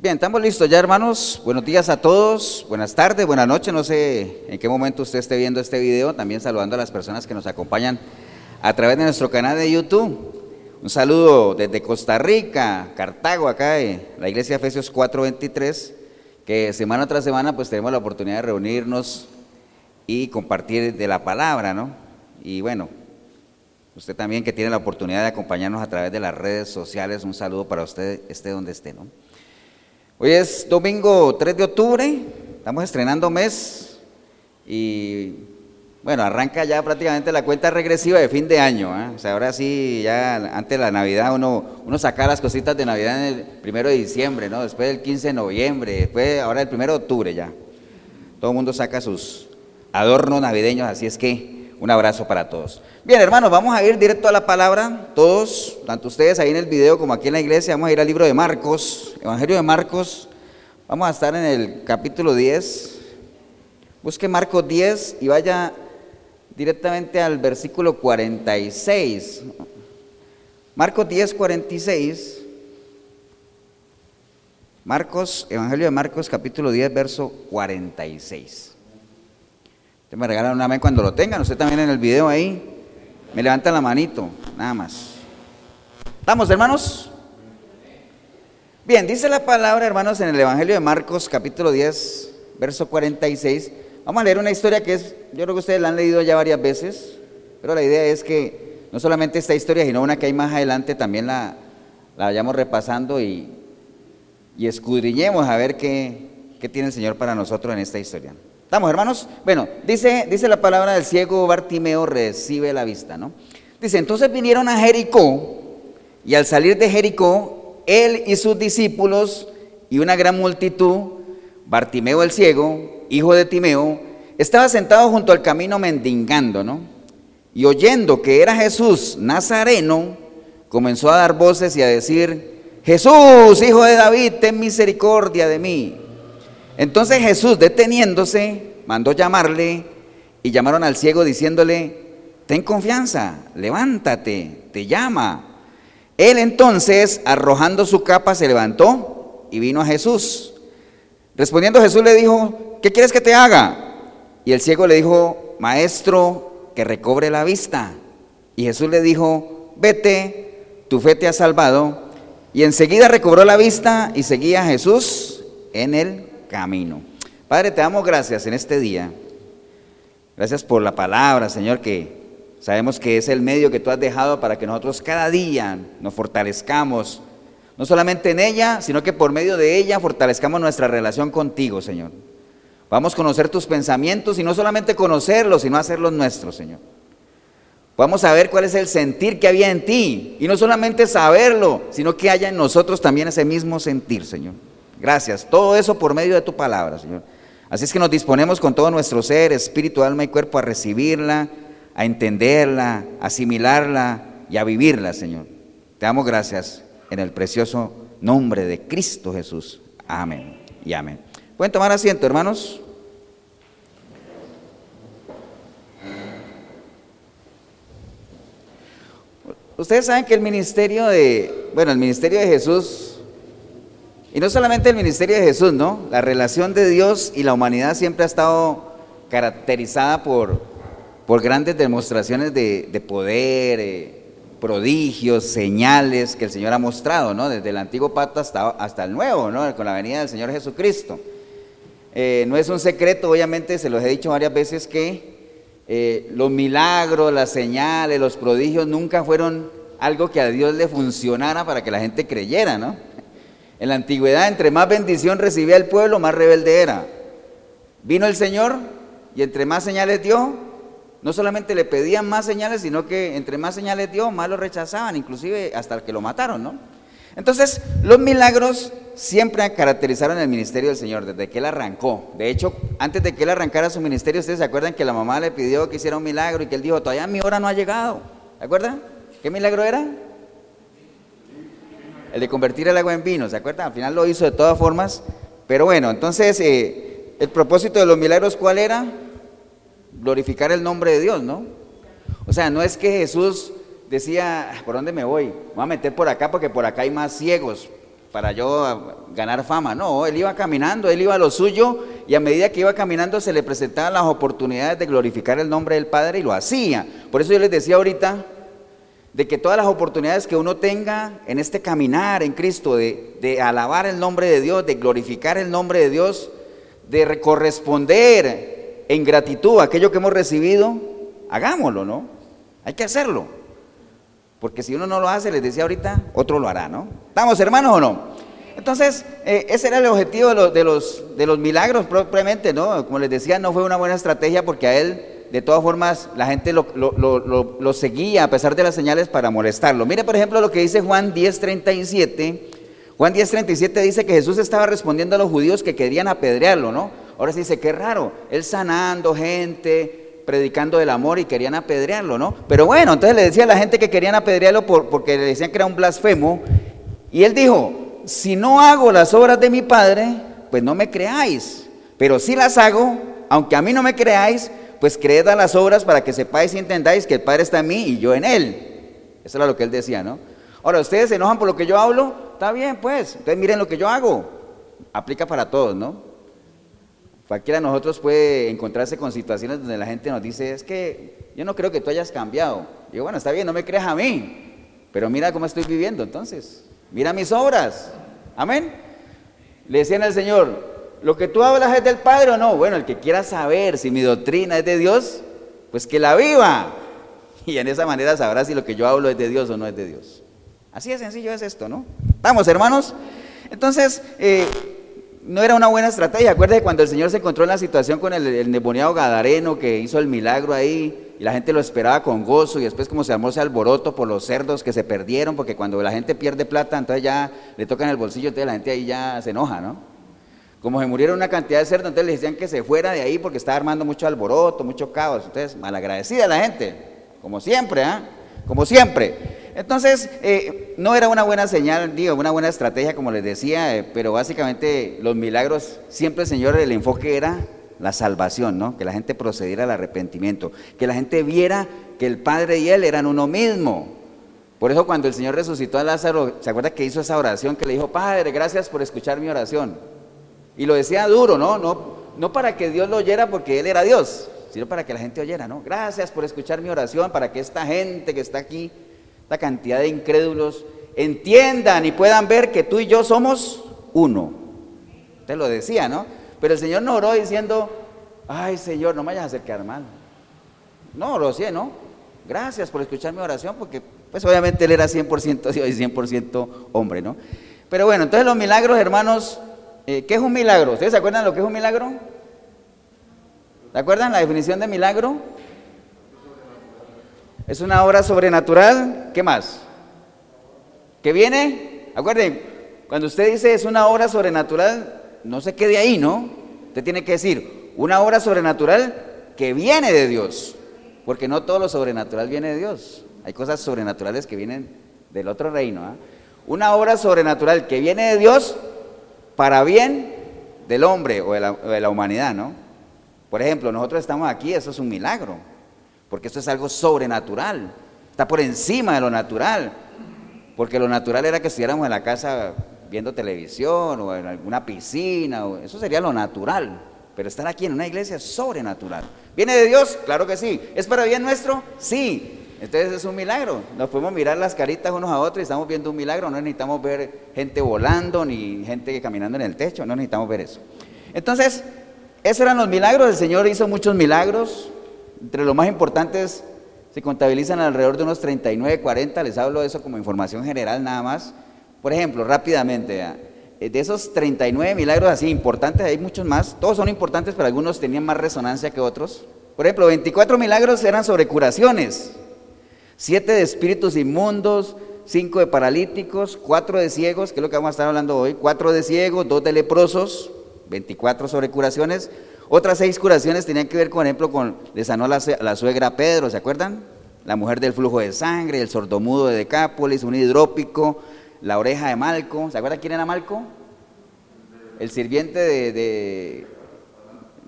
Bien, estamos listos ya, hermanos. Buenos días a todos, buenas tardes, buenas noches. No sé en qué momento usted esté viendo este video. También saludando a las personas que nos acompañan a través de nuestro canal de YouTube. Un saludo desde Costa Rica, Cartago, acá de la iglesia Efesios 4:23, que semana tras semana pues tenemos la oportunidad de reunirnos y compartir de la palabra, ¿no? Y bueno, usted también que tiene la oportunidad de acompañarnos a través de las redes sociales, un saludo para usted, esté donde esté, ¿no? Hoy es domingo 3 de octubre, estamos estrenando mes y bueno, arranca ya prácticamente la cuenta regresiva de fin de año. ¿eh? O sea, ahora sí, ya antes de la Navidad uno, uno saca las cositas de Navidad en el primero de diciembre, ¿no? Después del 15 de noviembre, después, ahora el primero de octubre ya. Todo el mundo saca sus adornos navideños, así es que un abrazo para todos. Bien, hermanos, vamos a ir directo a la palabra. Todos, tanto ustedes ahí en el video como aquí en la iglesia, vamos a ir al libro de Marcos, Evangelio de Marcos. Vamos a estar en el capítulo 10. Busque Marcos 10 y vaya directamente al versículo 46. Marcos 10, 46. Marcos, Evangelio de Marcos, capítulo 10, verso 46. Usted me regalan una amén cuando lo tengan. Usted también en el video ahí. Me levanta la manito, nada más. ¿Estamos, hermanos? Bien, dice la palabra, hermanos, en el Evangelio de Marcos, capítulo 10, verso 46. Vamos a leer una historia que es, yo creo que ustedes la han leído ya varias veces, pero la idea es que no solamente esta historia, sino una que hay más adelante, también la, la vayamos repasando y, y escudriñemos a ver qué, qué tiene el Señor para nosotros en esta historia. ¿Estamos, hermanos? Bueno, dice, dice la palabra del ciego Bartimeo recibe la vista, ¿no? Dice, entonces vinieron a Jericó y al salir de Jericó, él y sus discípulos y una gran multitud, Bartimeo el ciego, hijo de Timeo, estaba sentado junto al camino mendigando, ¿no? Y oyendo que era Jesús Nazareno, comenzó a dar voces y a decir, Jesús, hijo de David, ten misericordia de mí. Entonces Jesús, deteniéndose, mandó llamarle y llamaron al ciego diciéndole, ten confianza, levántate, te llama. Él entonces, arrojando su capa, se levantó y vino a Jesús. Respondiendo Jesús le dijo, ¿qué quieres que te haga? Y el ciego le dijo, maestro, que recobre la vista. Y Jesús le dijo, vete, tu fe te ha salvado. Y enseguida recobró la vista y seguía a Jesús en el camino. Padre, te damos gracias en este día. Gracias por la palabra, Señor, que sabemos que es el medio que tú has dejado para que nosotros cada día nos fortalezcamos no solamente en ella, sino que por medio de ella fortalezcamos nuestra relación contigo, Señor. Vamos a conocer tus pensamientos y no solamente conocerlos, sino hacerlos nuestros, Señor. Vamos a ver cuál es el sentir que había en ti. Y no solamente saberlo, sino que haya en nosotros también ese mismo sentir, Señor. Gracias. Todo eso por medio de tu palabra, Señor. Así es que nos disponemos con todo nuestro ser, espíritu, alma y cuerpo a recibirla, a entenderla, a asimilarla y a vivirla, Señor. Te damos gracias en el precioso nombre de Cristo Jesús. Amén y amén. ¿Pueden tomar asiento, hermanos? Ustedes saben que el ministerio de, bueno, el ministerio de Jesús, y no solamente el ministerio de Jesús, ¿no? La relación de Dios y la humanidad siempre ha estado caracterizada por, por grandes demostraciones de, de poder, eh, prodigios, señales que el Señor ha mostrado, ¿no? Desde el antiguo pacto hasta, hasta el nuevo, ¿no? Con la venida del Señor Jesucristo. Eh, no es un secreto, obviamente, se los he dicho varias veces que eh, los milagros, las señales, los prodigios nunca fueron algo que a Dios le funcionara para que la gente creyera, ¿no? En la antigüedad, entre más bendición recibía el pueblo, más rebelde era. Vino el Señor y entre más señales dio, no solamente le pedían más señales, sino que entre más señales dio, más lo rechazaban, inclusive hasta que lo mataron, ¿no? Entonces, los milagros siempre caracterizaron el ministerio del Señor desde que Él arrancó. De hecho, antes de que Él arrancara su ministerio, ustedes se acuerdan que la mamá le pidió que hiciera un milagro y que Él dijo, todavía mi hora no ha llegado. ¿Se acuerdan? ¿Qué milagro era? El de convertir el agua en vino, ¿se acuerdan? Al final lo hizo de todas formas. Pero bueno, entonces, eh, el propósito de los milagros, ¿cuál era? glorificar el nombre de Dios, ¿no? O sea, no es que Jesús decía, ¿por dónde me voy? Voy a meter por acá porque por acá hay más ciegos. para yo ganar fama. No, él iba caminando, él iba a lo suyo y a medida que iba caminando se le presentaban las oportunidades de glorificar el nombre del Padre y lo hacía. Por eso yo les decía ahorita de que todas las oportunidades que uno tenga en este caminar en Cristo, de, alabar el nombre de Dios, de glorificar el nombre de Dios, de corresponder en gratitud a aquello que hemos recibido, hagámoslo, ¿no? Hay que hacerlo. Porque si uno no lo hace, les decía ahorita, otro lo hará, ¿no? ¿Estamos hermanos o no? Entonces, eh, ese era el objetivo de los, de, los, de los milagros propiamente, ¿no? Como les decía, no fue una buena estrategia porque a él, de todas formas, la gente lo, lo seguía a pesar de las señales para molestarlo. Mire, por ejemplo, lo que dice Juan 10.37. Juan 10.37 dice que Jesús estaba respondiendo a los judíos que querían apedrearlo, ¿no? Ahora sí dice, qué raro, él sanando gente, predicando del amor y querían apedrearlo, ¿no? Pero bueno, entonces le decía a la gente que querían apedrearlo por, porque le decían que era un blasfemo. Y él dijo, si no hago las obras de mi Padre, pues no me creáis. Pero si las hago, aunque a mí no me creáis, pues creed a las obras para que sepáis y entendáis que el Padre está en mí y yo en él. Eso era lo que él decía, ¿no? Ahora, ustedes se enojan por lo que yo hablo, está bien, pues. Entonces miren lo que yo hago. Aplica para todos, ¿no? Cualquiera de nosotros puede encontrarse con situaciones donde la gente nos dice, es que yo no creo que tú hayas cambiado. Digo, bueno, está bien, no me creas a mí, pero mira cómo estoy viviendo entonces. Mira mis obras. Amén. Le decían al Señor, ¿lo que tú hablas es del Padre o no? Bueno, el que quiera saber si mi doctrina es de Dios, pues que la viva. Y en esa manera sabrá si lo que yo hablo es de Dios o no es de Dios. Así de sencillo es esto, ¿no? Vamos, hermanos. Entonces, eh, no era una buena estrategia. Acuérdate cuando el Señor se encontró en la situación con el, el gadareno que hizo el milagro ahí y la gente lo esperaba con gozo y después como se armó ese alboroto por los cerdos que se perdieron, porque cuando la gente pierde plata, entonces ya le tocan el bolsillo, entonces la gente ahí ya se enoja, ¿no? Como se murieron una cantidad de cerdos, entonces le decían que se fuera de ahí porque estaba armando mucho alboroto, mucho caos. Entonces, malagradecida la gente, como siempre, ¿ah? Como siempre. Entonces, eh, no era una buena señal, digo, una buena estrategia, como les decía, eh, pero básicamente los milagros, siempre Señor, el enfoque era la salvación, ¿no? Que la gente procediera al arrepentimiento, que la gente viera que el Padre y Él eran uno mismo. Por eso cuando el Señor resucitó a Lázaro, ¿se acuerda que hizo esa oración que le dijo, Padre, gracias por escuchar mi oración? Y lo decía duro, ¿no? No, no para que Dios lo oyera porque Él era Dios, sino para que la gente oyera, ¿no? Gracias por escuchar mi oración, para que esta gente que está aquí esta cantidad de incrédulos entiendan y puedan ver que tú y yo somos uno. Te lo decía, ¿no? Pero el Señor no oró diciendo, ay Señor, no me vayas a acercar mal. No, lo sé, ¿no? Gracias por escuchar mi oración, porque pues obviamente él era 100% Dios y 100% hombre, ¿no? Pero bueno, entonces los milagros, hermanos, eh, ¿qué es un milagro? ¿Ustedes se acuerdan lo que es un milagro? ¿Se acuerdan la definición de milagro? Es una obra sobrenatural. ¿Qué más? ¿Qué viene? Acuerden, cuando usted dice es una obra sobrenatural, no se quede ahí, ¿no? Usted tiene que decir, una obra sobrenatural que viene de Dios. Porque no todo lo sobrenatural viene de Dios. Hay cosas sobrenaturales que vienen del otro reino. ¿ah? Una obra sobrenatural que viene de Dios para bien del hombre o de, la, humanidad, ¿no? Por ejemplo, nosotros estamos aquí, eso es un milagro porque esto es algo sobrenatural, está por encima de lo natural, porque lo natural era que estuviéramos en la casa viendo televisión o en alguna piscina, o, eso sería lo natural, pero estar aquí en una iglesia es sobrenatural. ¿Viene de Dios? Claro que sí. ¿Es para bien nuestro? Sí. Entonces es un milagro. Nos podemos mirar las caritas unos a otros y estamos viendo un milagro. No necesitamos ver gente volando ni gente caminando en el techo. No necesitamos ver eso. Entonces, esos eran los milagros. El Señor hizo muchos milagros. Entre los más importantes se contabilizan alrededor de unos 39, 40, les hablo de eso como información general nada más. Por ejemplo, rápidamente, eh, de esos 39 milagros así importantes, hay muchos más, todos son importantes, pero algunos tenían más resonancia que otros. Por ejemplo, 24 milagros eran sobre curaciones, 7 de espíritus inmundos, 5 de paralíticos, 4 de ciegos, que es lo que vamos a estar hablando hoy, 4 de ciegos, 2 de leprosos, 24 sobre curaciones, otras seis curaciones tenían que ver, por ejemplo, con, le sanó a la, suegra Pedro, ¿se acuerdan? La mujer del flujo de sangre, el sordomudo de Decápolis, un hidrópico, la oreja de Malco. ¿Se acuerdan quién era Malco? El sirviente de,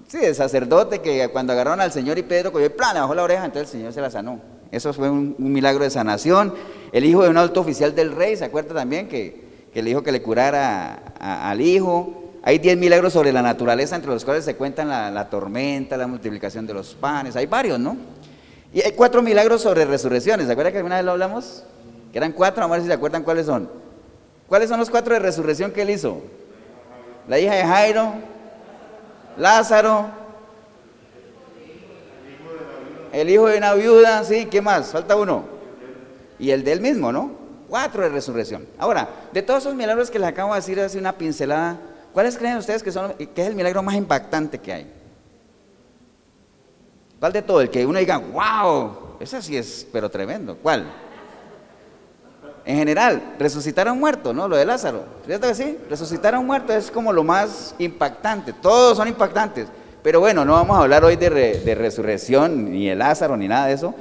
sí, el sacerdote que cuando agarraron al Señor y Pedro cogió el plan, le bajó la oreja, entonces el Señor se la sanó. Eso fue un, milagro de sanación. El hijo de un alto oficial del rey, ¿se acuerda también? Que, que le dijo que le curara al hijo. Hay diez milagros sobre la naturaleza, entre los cuales se cuentan la, tormenta, la multiplicación de los panes, hay varios, ¿no? Y hay cuatro milagros sobre resurrecciones, ¿se acuerdan que alguna vez lo hablamos? Que eran cuatro, vamos a ver si se acuerdan cuáles son. ¿Cuáles son los cuatro de resurrección que él hizo? La hija de Jairo, Lázaro, el hijo de una viuda, sí, ¿qué más? Falta uno. Y el de él mismo, ¿no? Cuatro de resurrección. Ahora, de todos esos milagros que les acabo de decir hace una pincelada, ¿cuáles creen ustedes que, son, que es el milagro más impactante que hay? ¿Cuál de todo? El que uno diga, wow, ese sí es, pero tremendo. ¿Cuál? En general, resucitar a un muerto, ¿no? Lo de Lázaro. ¿Cierto que sí? Resucitar a un muerto es como lo más impactante. Todos son impactantes. Pero bueno, no vamos a hablar hoy de, resurrección, ni de Lázaro, ni nada de eso.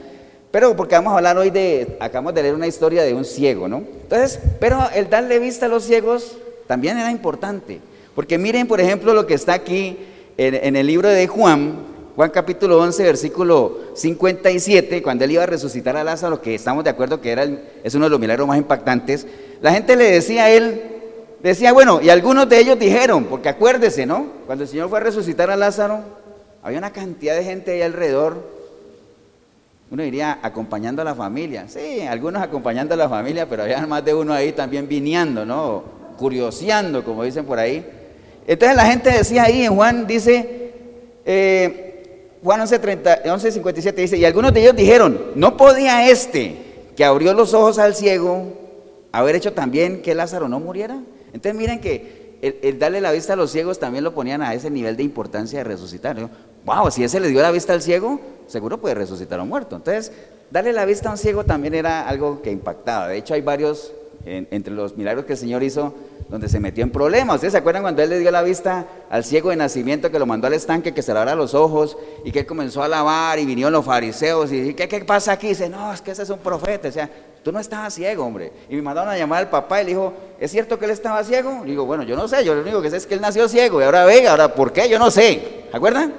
Pero porque vamos a hablar hoy de, acabamos de leer una historia de un ciego, ¿no? Entonces, pero el darle vista a los ciegos también era importante. Porque miren, por ejemplo, lo que está aquí en, el libro de Juan, Juan capítulo 11, versículo 57, cuando él iba a resucitar a Lázaro, que estamos de acuerdo que era es uno de los milagros más impactantes, la gente le decía a él, Decía, bueno, y algunos de ellos dijeron, porque acuérdese, ¿no? Cuando el Señor fue a resucitar a Lázaro, había una cantidad de gente ahí alrededor. Uno diría acompañando a la familia. Sí, algunos acompañando a la familia, pero había más de uno ahí también viniendo, ¿no? Curioseando, como dicen por ahí. Entonces la gente decía ahí en Juan, dice, eh, Juan 11.57 dice, y algunos de ellos dijeron, no podía este que abrió los ojos al ciego haber hecho también que Lázaro no muriera. Entonces miren que el, darle la vista a los ciegos también lo ponían a ese nivel de importancia de resucitar. Wow, si ese le dio la vista al ciego, seguro puede resucitar a un muerto. Entonces, darle la vista a un ciego también era algo que impactaba. De hecho, hay varios, entre los milagros que el Señor hizo, donde se metió en problemas. ¿Ustedes se acuerdan cuando él le dio la vista al ciego de nacimiento que lo mandó al estanque que se lavara los ojos y que él comenzó a lavar y vinieron los fariseos y ¿qué, qué pasa aquí? dice, no, es que ese es un profeta. O sea, tú no estabas ciego, hombre. Y me mandaron a llamar al papá y le dijo, ¿es cierto que él estaba ciego? Y digo, bueno, yo no sé, yo lo único que sé es que él nació ciego y ahora venga, ahora ¿por qué? Yo no sé. ¿Se acuerdan?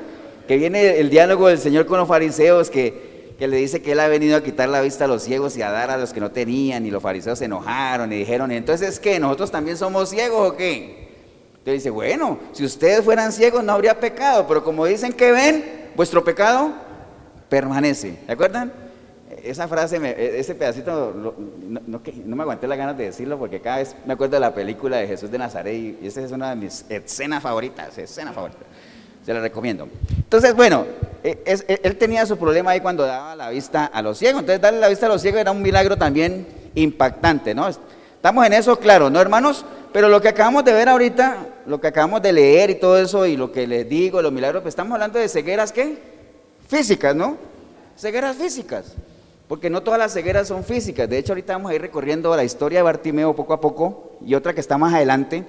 Que viene el diálogo del Señor con los fariseos que que le dice que él ha venido a quitar la vista a los ciegos y a dar a los que no tenían, y los fariseos se enojaron y dijeron, entonces ¿qué? ¿Nosotros también somos ciegos o qué? Entonces dice, bueno, si ustedes fueran ciegos no habría pecado, pero como dicen que ven, vuestro pecado permanece. ¿De acuerdan? Esa frase, ese pedacito, no, me aguanté las ganas de decirlo porque cada vez me acuerdo de la película de Jesús de Nazaret y esa es una de mis escenas favoritas, escena favorita. Se la recomiendo. Entonces, bueno, e, e, él tenía su problema ahí cuando daba la vista a los ciegos. Entonces, darle la vista a los ciegos era un milagro también impactante, ¿no? Estamos en eso, claro, ¿no, hermanos? Pero lo que acabamos de ver ahorita, lo que acabamos de leer y todo eso, y lo que les digo, los milagros, pues estamos hablando de cegueras, ¿qué? Físicas, ¿no? Cegueras físicas. Porque no todas las cegueras son físicas. De hecho, ahorita vamos a ir recorriendo la historia de Bartimeo poco a poco, y otra que está más adelante,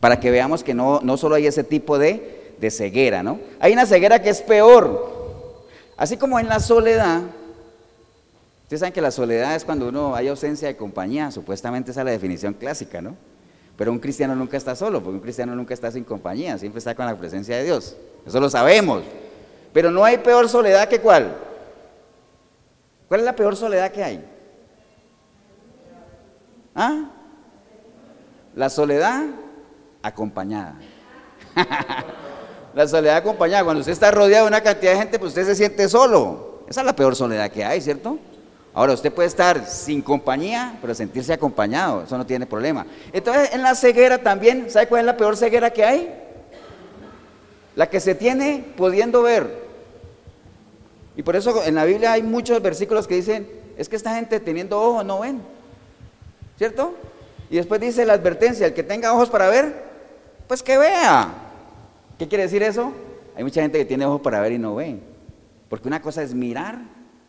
para que veamos que no, no solo hay ese tipo de de ceguera, ¿no? Hay una ceguera que es peor. Así como en la soledad, ustedes saben que la soledad es cuando uno hay ausencia de compañía, supuestamente esa es la definición clásica, ¿no? Pero un cristiano nunca está solo, porque un cristiano nunca está sin compañía, siempre está con la presencia de Dios. Eso lo sabemos. Pero no hay peor soledad que cuál. ¿Cuál es la peor soledad que hay? ¿Ah? La soledad acompañada. La soledad acompañada. Cuando usted está rodeado de una cantidad de gente, pues usted se siente solo. Esa es la peor soledad que hay, ¿cierto? Ahora, usted puede estar sin compañía, pero sentirse acompañado. Eso no tiene problema. Entonces, en la ceguera también, ¿sabe cuál es la peor ceguera que hay? La que se tiene pudiendo ver. Y por eso en la Biblia hay muchos versículos que dicen, es que esta gente teniendo ojos no ven. ¿Cierto? Y después dice la advertencia, el que tenga ojos para ver, pues que vea. ¿Qué quiere decir eso? Hay mucha gente que tiene ojos para ver y no ve. Porque una cosa es mirar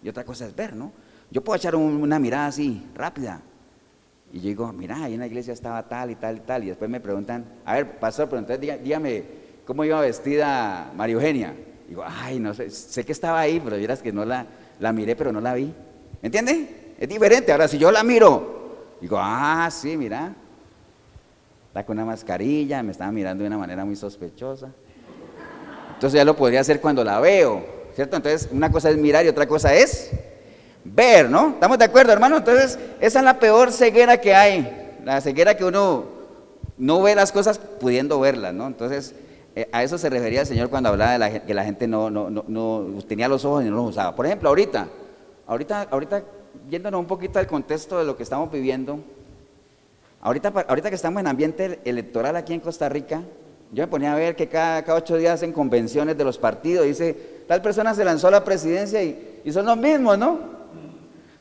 y otra cosa es ver, ¿no? Yo puedo echar una mirada así, rápida. Y yo digo, mira, ahí en la iglesia estaba tal y tal y tal. Y después me preguntan, a ver, pastor, pero entonces dígame, ¿cómo iba vestida María Eugenia? digo, ay, no sé, sé que estaba ahí, pero vieras que no la, miré, pero no la vi. ¿Me entiende? Es diferente. Ahora, si yo la miro, digo, ah, sí, mira, Está con una mascarilla, me estaba mirando de una manera muy sospechosa. Entonces ya lo podría hacer cuando la veo, ¿cierto? Entonces una cosa es mirar y otra cosa es ver, ¿no? ¿Estamos de acuerdo, hermano? Entonces esa es la peor ceguera que hay. la ceguera que uno no ve las cosas pudiendo verlas, ¿no? Entonces, eh, a eso se refería el Señor cuando hablaba de la, que la gente no, tenía los ojos y no los usaba. Por ejemplo, ahorita, ahorita, ahorita, yéndonos un poquito al contexto de lo que estamos viviendo, ahorita, ahorita que estamos en ambiente electoral aquí en Costa Rica, yo me ponía a ver que cada, ocho días hacen convenciones de los partidos, dice, tal persona se lanzó a la presidencia y, y son los mismos, ¿no?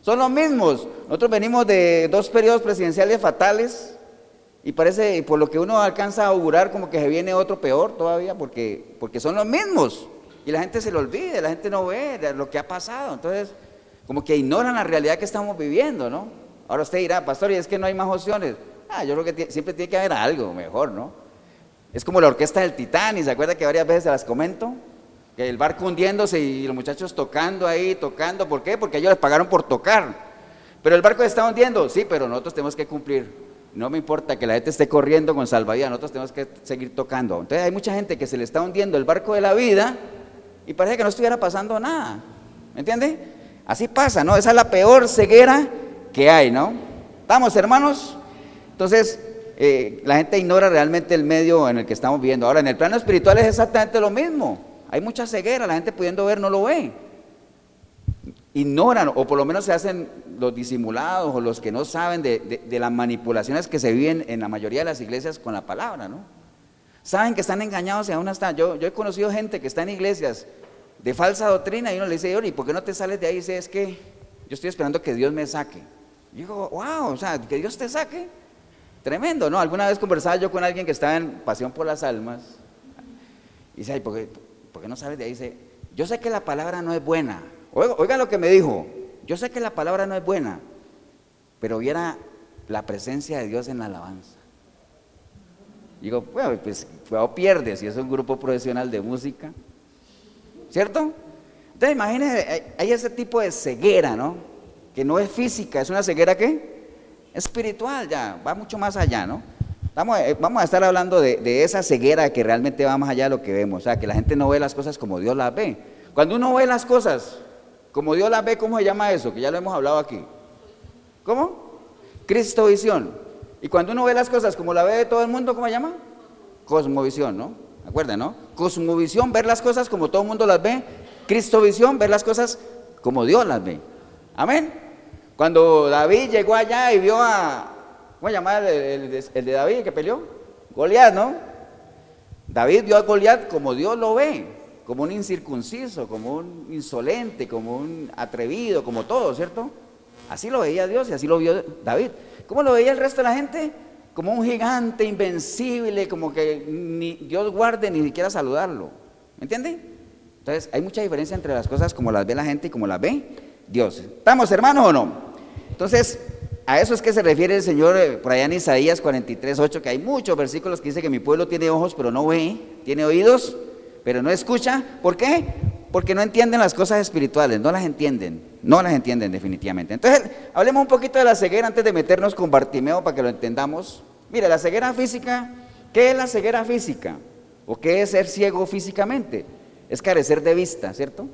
Son los mismos. Nosotros venimos de dos periodos presidenciales fatales y parece, por lo que uno alcanza a augurar, como que se viene otro peor todavía, porque, porque son los mismos. Y la gente se lo olvida, la gente no ve lo que ha pasado. Entonces, como que ignoran la realidad que estamos viviendo, ¿no? Ahora usted dirá, pastor, y es que no hay más opciones. Ah, yo creo que siempre tiene que haber algo mejor, ¿no? Es como la orquesta del Titanic, ¿se acuerda que varias veces se las comento? Que el barco hundiéndose y los muchachos tocando ahí, tocando. ¿Por qué? Porque ellos les pagaron por tocar. Pero el barco está hundiendo, sí, pero nosotros tenemos que cumplir. No me importa que la gente esté corriendo con salvavidas, nosotros tenemos que seguir tocando. Entonces hay mucha gente que se le está hundiendo el barco de la vida y parece que no estuviera pasando nada. ¿Me entiende? Así pasa, ¿no? Esa es la peor ceguera que hay, ¿no? ¿Estamos, hermanos? Entonces, eh, la gente ignora realmente el medio en el que estamos viviendo. Ahora, en el plano espiritual es exactamente lo mismo. Hay mucha ceguera, la gente pudiendo ver no lo ve ignoran o por lo menos se hacen los disimulados o los que no saben de, las manipulaciones que se viven en la mayoría de las iglesias con la palabra, ¿no? Saben que están engañados y aún están. Yo, yo he conocido gente que está en iglesias de falsa doctrina y uno le dice, ¿y por qué no te sales de ahí? Dice, es que yo estoy esperando que Dios me saque. Y digo, wow, o sea, que Dios te saque. Tremendo, ¿no? Alguna vez conversaba yo con alguien que estaba en Pasión por las Almas. Y dice, ¿por qué, ¿por qué no sales de ahí? Dice, yo sé que la palabra no es buena, Oiga, lo que me dijo. Yo sé que la palabra no es buena, pero viera la presencia de Dios en la alabanza. Digo, bueno, pues cuidado pierde si es un grupo profesional de música. ¿Cierto? Entonces imagínense, hay ese tipo de ceguera, ¿no? Que no es física, es una ceguera que espiritual ya, va mucho más allá, ¿no? Vamos, eh, vamos a estar hablando de, esa ceguera que realmente va más allá de lo que vemos, o sea, que la gente no ve las cosas como Dios las ve. Cuando uno ve las cosas como Dios las ve, ¿cómo se llama eso? Que ya lo hemos hablado aquí. ¿Cómo? Cristovisión. Y cuando uno ve las cosas como la ve de todo el mundo, ¿cómo se llama? Cosmovisión, ¿no? ¿Acuerdan, no? Cosmovisión, ver las cosas como todo el mundo las ve. Cristovisión, ver las cosas como Dios las ve. Amén. Cuando David llegó allá y vio a, ¿cómo se llama el, el de David que peleó? Goliat, ¿no? David vio a Goliat como Dios lo ve como un incircunciso, como un insolente, como un atrevido, como todo, ¿cierto? Así lo veía Dios y así lo vio David. ¿Cómo lo veía el resto de la gente? Como un gigante invencible, como que ni Dios guarde ni siquiera saludarlo. ¿Me entiende? Entonces, hay mucha diferencia entre las cosas como las ve la gente y como las ve Dios. ¿Estamos hermanos o no? Entonces, a eso es que se refiere el Señor eh, por allá en Isaías 43, 8, que hay muchos versículos que dice que mi pueblo tiene ojos pero no ve, tiene oídos pero no escucha. ¿Por qué? Porque no entienden las cosas espirituales, no las entienden, no las entienden definitivamente. Entonces, hablemos un poquito de la ceguera antes de meternos con Bartimeo para que lo entendamos. Mire, la ceguera física, ¿qué es la ceguera física? ¿O qué es ser ciego físicamente? Es carecer de vista, ¿cierto?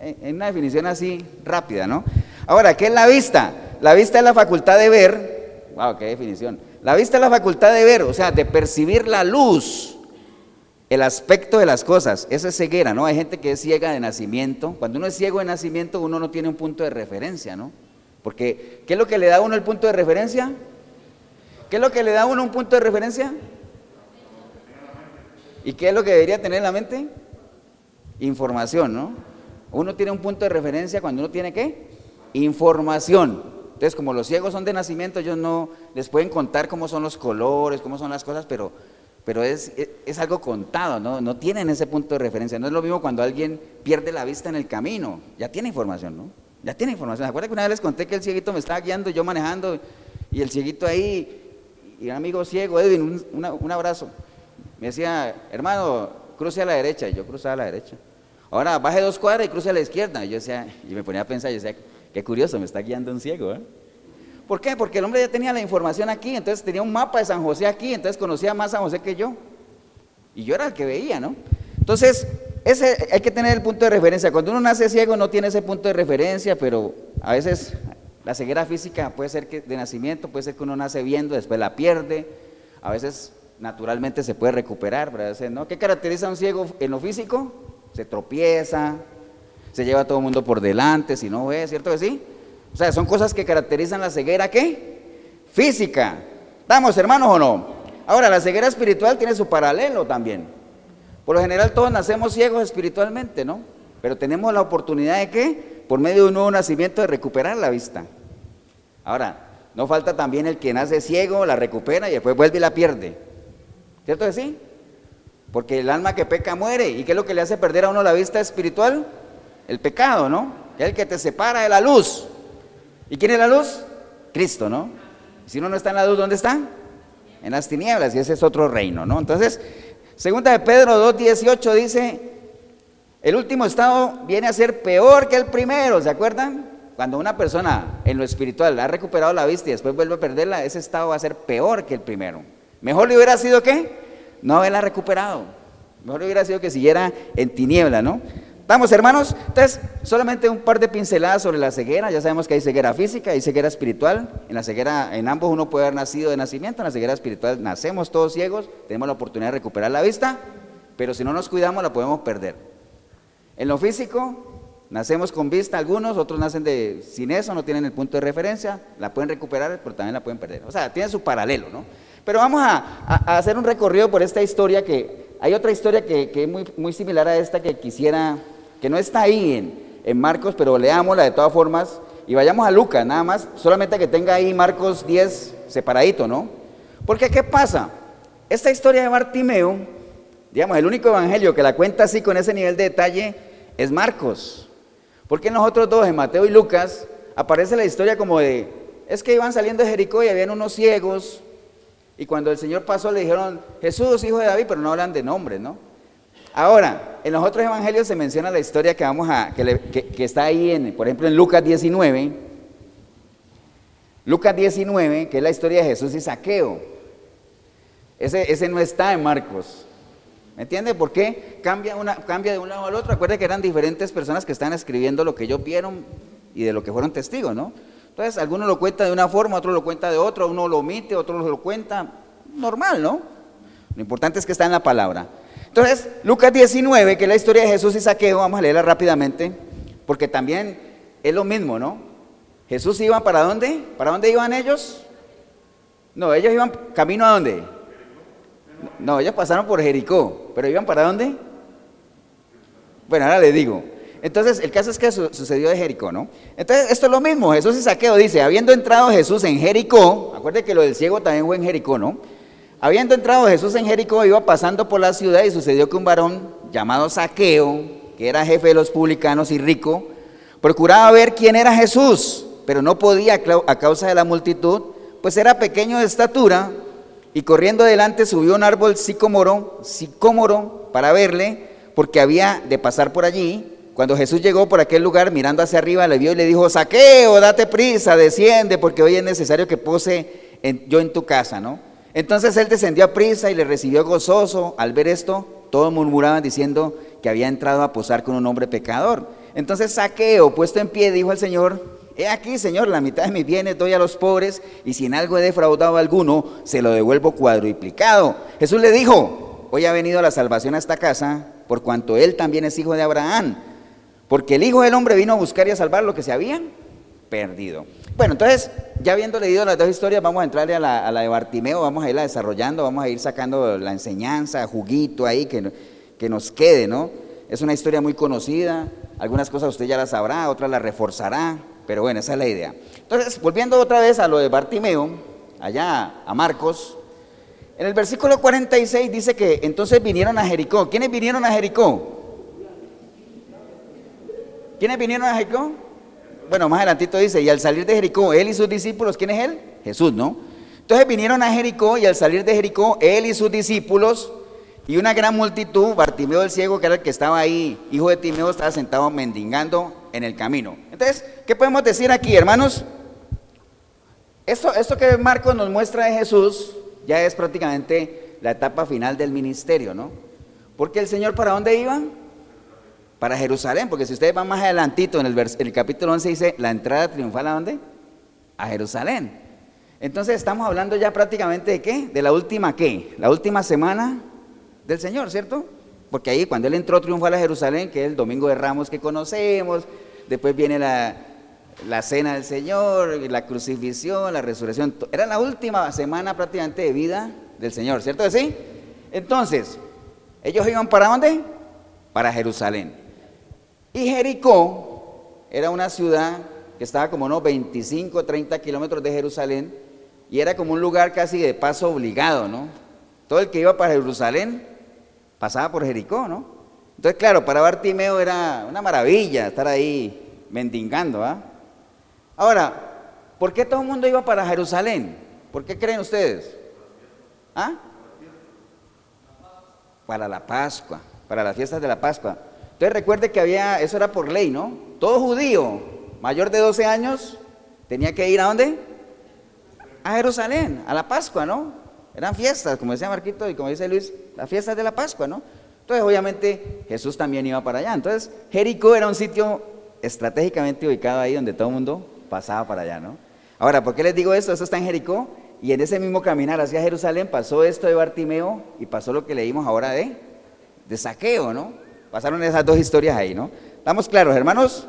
En una definición así rápida, ¿no? Ahora, ¿qué es la vista? La vista es la facultad de ver, wow, qué definición. La vista es la facultad de ver, o sea, de percibir la luz el aspecto de las cosas, eso es ceguera, ¿no? Hay gente que es ciega de nacimiento. Cuando uno es ciego de nacimiento, uno no tiene un punto de referencia, ¿no? Porque, ¿qué es lo que le da a uno el punto de referencia? ¿Qué es lo que le da a uno un punto de referencia? ¿Y qué es lo que debería tener en la mente? Información, ¿no? Uno tiene un punto de referencia cuando uno tiene qué? Información. Entonces, como los ciegos son de nacimiento, ellos no les pueden contar cómo son los colores, cómo son las cosas, pero pero es, es, algo contado, ¿no? no tienen ese punto de referencia. No es lo mismo cuando alguien pierde la vista en el camino, ya tiene información, ¿no? Ya tiene información. ¿Se acuerdan que una vez les conté que el cieguito me estaba guiando, yo manejando, y el cieguito ahí, y un amigo ciego, Edwin, un, un abrazo, me decía, hermano, cruce a la derecha, y yo cruzaba a la derecha. Ahora baje dos cuadras y cruce a la izquierda. Y yo decía, y me ponía a pensar, yo decía, qué curioso, me está guiando un ciego, ¿eh? ¿Por qué? Porque el hombre ya tenía la información aquí, entonces tenía un mapa de San José aquí, entonces conocía más San José que yo. Y yo era el que veía, ¿no? Entonces, ese hay que tener el punto de referencia. Cuando uno nace ciego no tiene ese punto de referencia, pero a veces La ceguera física puede ser que de nacimiento, puede ser que uno nace viendo, después la pierde. A veces naturalmente se puede recuperar, pero a veces no. ¿Qué caracteriza a un ciego en lo físico? Se tropieza, se lleva a todo el mundo por delante, si no ve, ¿cierto que sí? O sea, son cosas que caracterizan la ceguera, ¿qué? Física. ¿Estamos hermanos o no? Ahora, la ceguera espiritual tiene su paralelo también. Por lo general todos nacemos ciegos espiritualmente, ¿no? Pero tenemos la oportunidad de qué? Por medio de un nuevo nacimiento de recuperar la vista. Ahora, no falta también el que nace ciego, la recupera y después vuelve y la pierde. ¿Cierto que sí? Porque el alma que peca muere. ¿Y qué es lo que le hace perder a uno la vista espiritual? El pecado, ¿no? Es el que te separa de la luz. ¿Y quién es la luz? Cristo, ¿no? Si uno no está en la luz, ¿dónde está? En las tinieblas, y ese es otro reino, ¿no? Entonces, segunda de Pedro 2.18 dice, el último estado viene a ser peor que el primero, ¿se acuerdan? Cuando una persona en lo espiritual ha recuperado la vista y después vuelve a perderla, ese estado va a ser peor que el primero. Mejor le hubiera sido qué? No haberla recuperado. Mejor hubiera sido que siguiera en tiniebla, ¿no? Vamos, hermanos. Entonces, solamente un par de pinceladas sobre la ceguera. Ya sabemos que hay ceguera física y ceguera espiritual. En la ceguera, en ambos uno puede haber nacido de nacimiento. En la ceguera espiritual nacemos todos ciegos, tenemos la oportunidad de recuperar la vista, pero si no nos cuidamos la podemos perder. En lo físico, nacemos con vista algunos, otros nacen de, sin eso, no tienen el punto de referencia, la pueden recuperar, pero también la pueden perder. O sea, tiene su paralelo, ¿no? Pero vamos a, hacer un recorrido por esta historia que hay otra historia que, es muy, muy similar a esta que quisiera que no está ahí en, en Marcos, pero leámosla de todas formas y vayamos a Lucas, nada más, solamente que tenga ahí Marcos 10 separadito, ¿no? Porque ¿qué pasa? Esta historia de Bartimeo, digamos, el único evangelio que la cuenta así con ese nivel de detalle es Marcos. Porque en los otros dos, en Mateo y Lucas, aparece la historia como de, es que iban saliendo de Jericó y habían unos ciegos, y cuando el Señor pasó le dijeron, Jesús, hijo de David, pero no hablan de nombres, ¿no? Ahora, en los otros evangelios se menciona la historia que vamos a, que, está ahí, en, por ejemplo, en Lucas 19. Lucas 19, que es la historia de Jesús y Saqueo. Ese, no está en Marcos. ¿Me entiende? ¿Por qué cambia, una, cambia de un lado al otro? Acuérdate que eran diferentes personas que están escribiendo lo que ellos vieron y de lo que fueron testigos, ¿no? Entonces, alguno lo cuenta de una forma, otro lo cuenta de otra, uno lo omite, otro lo cuenta. Normal, ¿no? Lo importante es que está en la palabra. Entonces, Lucas 19, que es la historia de Jesús y Saqueo, vamos a leerla rápidamente, porque también es lo mismo, ¿no? Jesús iba para dónde? ¿Para dónde iban ellos? No, ellos iban camino a dónde? No, ellos pasaron por Jericó, pero iban para dónde? Bueno, ahora le digo. Entonces, el caso es que sucedió de Jericó, ¿no? Entonces, esto es lo mismo. Jesús y Saqueo dice, habiendo entrado Jesús en Jericó, acuérdate que lo del ciego también fue en Jericó, ¿no? Habiendo entrado Jesús en Jericó, iba pasando por la ciudad y sucedió que un varón llamado Saqueo, que era jefe de los publicanos y rico, procuraba ver quién era Jesús, pero no podía a causa de la multitud, pues era pequeño de estatura y corriendo adelante subió un árbol sicómoro, sicómoro para verle, porque había de pasar por allí. Cuando Jesús llegó por aquel lugar, mirando hacia arriba, le vio y le dijo, Saqueo, date prisa, desciende, porque hoy es necesario que pose yo en tu casa, ¿no? Entonces él descendió a prisa y le recibió gozoso. Al ver esto, todos murmuraban diciendo que había entrado a posar con un hombre pecador. Entonces Saqueo, puesto en pie, dijo al Señor, he aquí, Señor, la mitad de mis bienes doy a los pobres y si en algo he defraudado a alguno, se lo devuelvo cuadruplicado. Jesús le dijo, hoy ha venido la salvación a esta casa, por cuanto él también es hijo de Abraham, porque el Hijo del Hombre vino a buscar y a salvar lo que se habían perdido. Bueno, entonces, ya habiendo leído las dos historias, vamos a entrarle a la, de Bartimeo, vamos a irla desarrollando, vamos a ir sacando la enseñanza, juguito ahí, que, que nos quede, ¿no? Es una historia muy conocida, algunas cosas usted ya las sabrá, otras las reforzará, pero bueno, esa es la idea. Entonces, volviendo otra vez a lo de Bartimeo, allá a Marcos, en el versículo 46 dice que entonces vinieron a Jericó. ¿Quiénes vinieron a Jericó? ¿Quiénes vinieron a Jericó? bueno, más adelantito dice, y al salir de Jericó, él y sus discípulos, ¿quién es él? Jesús, ¿no? Entonces vinieron a Jericó y al salir de Jericó, él y sus discípulos y una gran multitud, Bartimeo el ciego, que era el que estaba ahí, hijo de Timeo, estaba sentado mendigando en el camino. Entonces, ¿qué podemos decir aquí, hermanos? Esto, esto que Marcos nos muestra de Jesús ya es prácticamente la etapa final del ministerio, ¿no? Porque el Señor, ¿para dónde iba? Para Jerusalén, porque si ustedes van más adelantito en el, capítulo 11 dice, la entrada triunfal a dónde? a Jerusalén. Entonces estamos hablando ya prácticamente de qué? De la última qué? La última semana del Señor, ¿cierto? Porque ahí cuando Él entró triunfal a Jerusalén, que es el Domingo de Ramos que conocemos, después viene la, la cena del Señor, la crucifixión, la resurrección. Era la última semana prácticamente de vida del Señor, ¿cierto sí? Entonces, ellos iban para dónde? Para Jerusalén. Y Jericó era una ciudad que estaba como unos 25, 30 kilómetros de Jerusalén y era como un lugar casi de paso obligado, ¿no? Todo el que iba para Jerusalén pasaba por Jericó, ¿no? Entonces, claro, para Bartimeo era una maravilla estar ahí mendigando, ¿ah? Ahora, ¿por qué todo el mundo iba para Jerusalén? ¿Por qué creen ustedes? ¿Ah? Para la Pascua, para las fiestas de la Pascua. Entonces recuerde que había, eso era por ley, ¿no? Todo judío mayor de 12 años tenía que ir a dónde? A Jerusalén, a la Pascua, ¿no? Eran fiestas, como decía Marquito y como dice Luis, las fiestas de la Pascua, ¿no? Entonces obviamente Jesús también iba para allá. Entonces Jericó era un sitio estratégicamente ubicado ahí donde todo el mundo pasaba para allá, ¿no? Ahora, ¿por qué les digo esto? Esto está en Jericó y en ese mismo caminar hacia Jerusalén pasó esto de Bartimeo y pasó lo que leímos ahora de, de saqueo, ¿no? Pasaron esas dos historias ahí, ¿no? ¿Estamos claros, hermanos?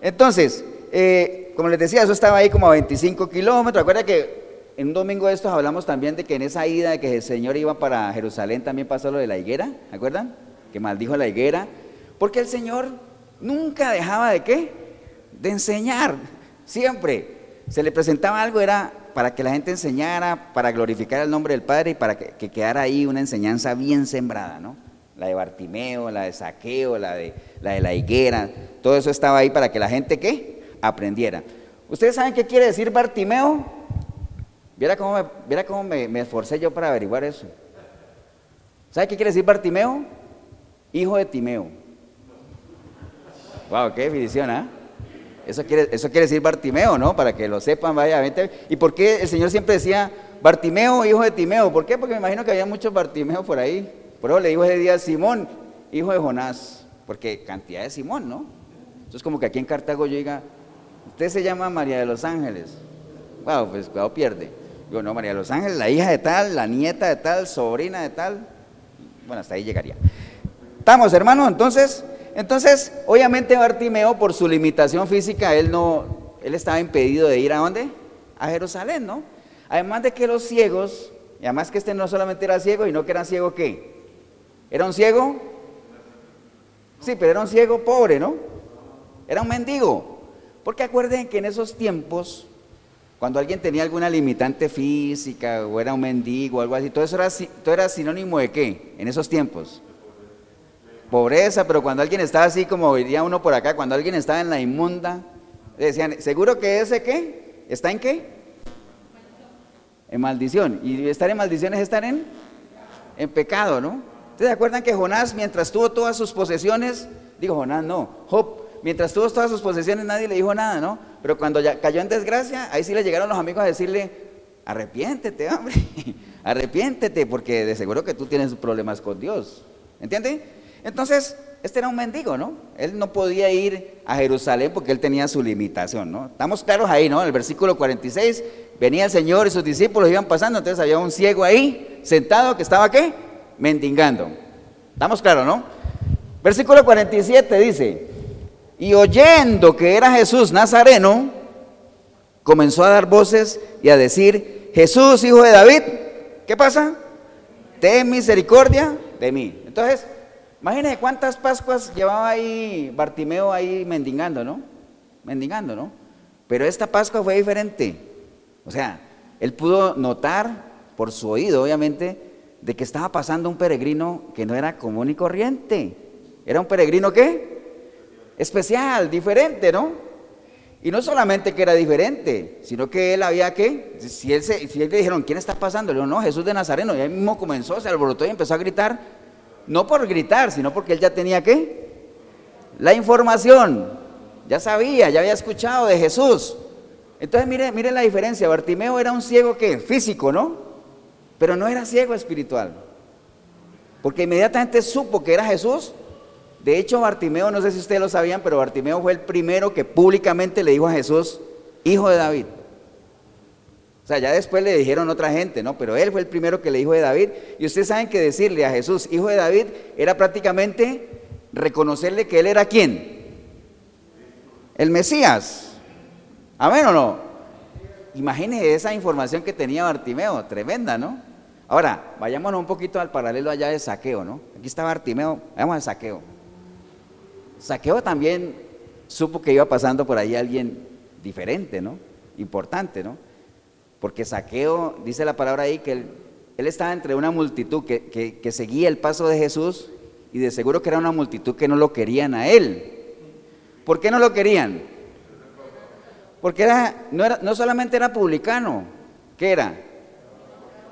Entonces, eh, como les decía, eso estaba ahí como a 25 kilómetros. Recuerda que en un domingo de estos hablamos también de que en esa ida que el Señor iba para Jerusalén también pasó lo de la higuera, ¿acuerdan? Que maldijo la higuera. Porque el Señor nunca dejaba de qué? De enseñar. Siempre se le presentaba algo, era para que la gente enseñara, para glorificar el nombre del Padre y para que, quedara ahí una enseñanza bien sembrada, ¿no? La de Bartimeo, la de Saqueo, la de la, de la higuera, todo eso estaba ahí para que la gente, ¿qué? Aprendiera. ¿Ustedes saben qué quiere decir Bartimeo? Viera cómo me, esforcé yo para averiguar eso. ¿Sabe qué quiere decir Bartimeo? Hijo de Timeo. Wow, qué definición, ¿ah? Eso quiere, eso quiere decir Bartimeo, ¿no? Para que lo sepan, vaya. ¿Y por qué el Señor siempre decía Bartimeo, hijo de Timeo? ¿Por qué? Porque me imagino que había muchos Bartimeos por ahí. Por le dijo ese día Simón, hijo de Jonás. Porque cantidad de Simón, ¿no? Entonces, como que aquí en Cartago yo diga, usted se llama María de los Ángeles. Wow, pues cuidado pierde. Digo, no, María de los Ángeles, la hija de tal, la nieta de tal, sobrina de tal. Bueno, hasta ahí llegaría. ¿Estamos, hermano? Entonces, entonces, obviamente Bartimeo, por su limitación física, él no, él estaba impedido de ir a dónde? A Jerusalén, ¿no? Además de que los ciegos, y además que este no solamente era ciego, y no que era ciego qué? ¿Era un ciego? Sí, pero era un ciego pobre, ¿no? Era un mendigo. Porque acuerden que en esos tiempos, cuando alguien tenía alguna limitante física, o era un mendigo, o algo así, todo eso era, todo era sinónimo de qué en esos tiempos? pobreza, pero cuando alguien estaba así como diría uno por acá, cuando alguien estaba en la inmunda, decían, ¿seguro que ese qué? ¿Está en qué? En maldición. Y estar en maldición es estar en, en pecado, ¿no? ¿Ustedes se acuerdan que Jonás, mientras tuvo todas sus posesiones, digo Jonás, no, Job, mientras tuvo todas sus posesiones nadie le dijo nada, ¿no? Pero cuando ya cayó en desgracia, ahí sí le llegaron los amigos a decirle, arrepiéntete, hombre, arrepiéntete, porque de seguro que tú tienes problemas con Dios. ¿Entiende? Entonces, este era un mendigo, ¿no? Él no podía ir a Jerusalén porque él tenía su limitación, ¿no? Estamos claros ahí, ¿no? En el versículo 46, venía el Señor y sus discípulos iban pasando, entonces había un ciego ahí, sentado, que estaba, ¿qué? Mendigando. ¿Estamos claros, no? Versículo 47 dice, y oyendo que era Jesús Nazareno, comenzó a dar voces y a decir, Jesús, hijo de David, ¿qué pasa? Ten misericordia de mí. Entonces, Imagínense cuántas Pascuas llevaba ahí Bartimeo ahí mendigando, ¿no? Mendigando, ¿no? Pero esta Pascua fue diferente. O sea, él pudo notar por su oído, obviamente, de que estaba pasando un peregrino que no era común y corriente. Era un peregrino qué? Especial, diferente, ¿no? Y no solamente que era diferente, sino que él había que, si él, se, si él le dijeron, ¿quién está pasando? Le dijo, no, Jesús de Nazareno. Y él mismo comenzó, se alborotó y empezó a gritar, no por gritar, sino porque él ya tenía qué? La información. Ya sabía, ya había escuchado de Jesús. Entonces mire, mire la diferencia. Bartimeo era un ciego que físico, ¿no? Pero no era ciego espiritual. Porque inmediatamente supo que era Jesús. De hecho, Bartimeo, no sé si ustedes lo sabían, pero Bartimeo fue el primero que públicamente le dijo a Jesús, hijo de David. O sea, ya después le dijeron otra gente, ¿no? Pero él fue el primero que le dijo de David. Y ustedes saben que decirle a Jesús, hijo de David, era prácticamente reconocerle que él era quién. El Mesías. Amén o no. Imagínense esa información que tenía Bartimeo, tremenda, ¿no? Ahora, vayámonos un poquito al paralelo allá de saqueo, ¿no? Aquí está Bartimeo, vamos al saqueo. Saqueo también supo que iba pasando por ahí alguien diferente, ¿no? Importante, ¿no? Porque Saqueo, dice la palabra ahí, que él, estaba entre una multitud que, que, seguía el paso de Jesús y de seguro que era una multitud que no lo querían a él. ¿Por qué no lo querían? Porque era, no, era, no solamente era publicano, ¿qué era?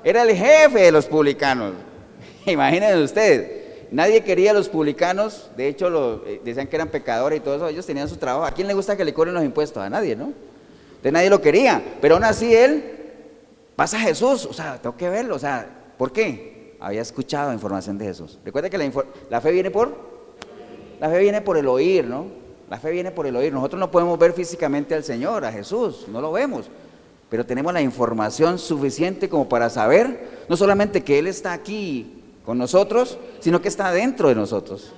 Era el jefe de los publicanos. Imagínense ustedes. Nadie quería a los publicanos, de hecho eh, decían que eran pecadores y todo eso, ellos tenían su trabajo. ¿A quién le gusta que le cobren los impuestos? A nadie, ¿no? De nadie lo quería, pero aún así él pasa a Jesús, o sea, tengo que verlo, o sea, ¿por qué? Había escuchado información de Jesús. Recuerda que la, la fe viene por, la fe viene por el oír, ¿no? La fe viene por el oír. Nosotros no podemos ver físicamente al Señor, a Jesús, no lo vemos, pero tenemos la información suficiente como para saber no solamente que Él está aquí con nosotros, sino que está dentro de nosotros.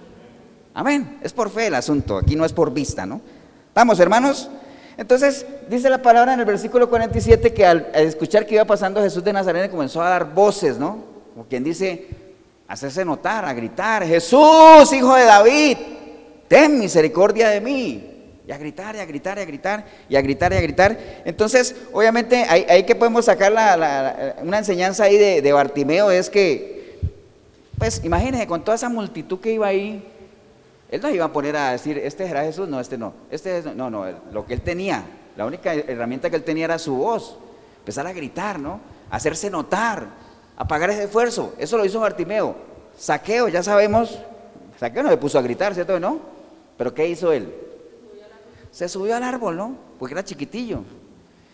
Amén. Es por fe el asunto, aquí no es por vista, ¿no? Vamos, hermanos. Entonces, dice la palabra en el versículo 47 que al, escuchar que iba pasando Jesús de Nazaret comenzó a dar voces, ¿no? Como quien dice, hacerse notar, a gritar, Jesús, hijo de David, ten misericordia de mí. A gritar, y a gritar, y a gritar, y a gritar, y a gritar. Entonces, obviamente, ahí, que podemos sacar una enseñanza ahí de, de Bartimeo es que pues imagínense, con toda esa multitud que iba ahí, él no iba a poner a decir, este era Jesús, no, este no, este es, no, no, lo que él tenía, la única herramienta que él tenía era su voz, empezar a gritar, ¿no? Hacerse notar, apagar ese esfuerzo, eso lo hizo Bartimeo, saqueo, ya sabemos, saqueo no le puso a gritar, ¿cierto? ¿No? Pero ¿qué hizo él? Se subió al árbol, ¿no? Porque era chiquitillo.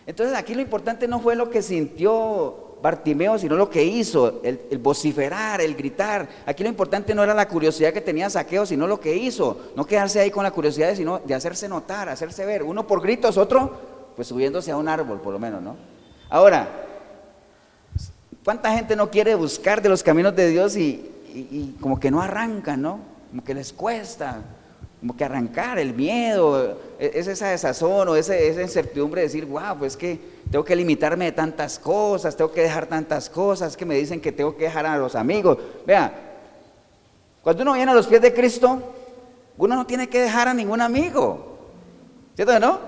Entonces aquí lo importante no fue lo que sintió Bartimeo, sino lo que hizo, el, vociferar, el gritar. Aquí lo importante no era la curiosidad que tenía Saqueo, sino lo que hizo. No quedarse ahí con la curiosidad, sino de hacerse notar, hacerse ver. Uno por gritos, otro pues subiéndose a un árbol, por lo menos, ¿no? Ahora, ¿cuánta gente no quiere buscar de los caminos de Dios y, como que no arrancan, ¿no? Como que les cuesta, como que arrancar el miedo, e, es esa desazón o esa, incertidumbre de decir, wow, pues que tengo que limitarme de tantas cosas, tengo que dejar tantas cosas, que me dicen que tengo que dejar a los amigos. Vea, cuando uno viene a los pies de Cristo, uno no tiene que dejar a ningún amigo. ¿Cierto no?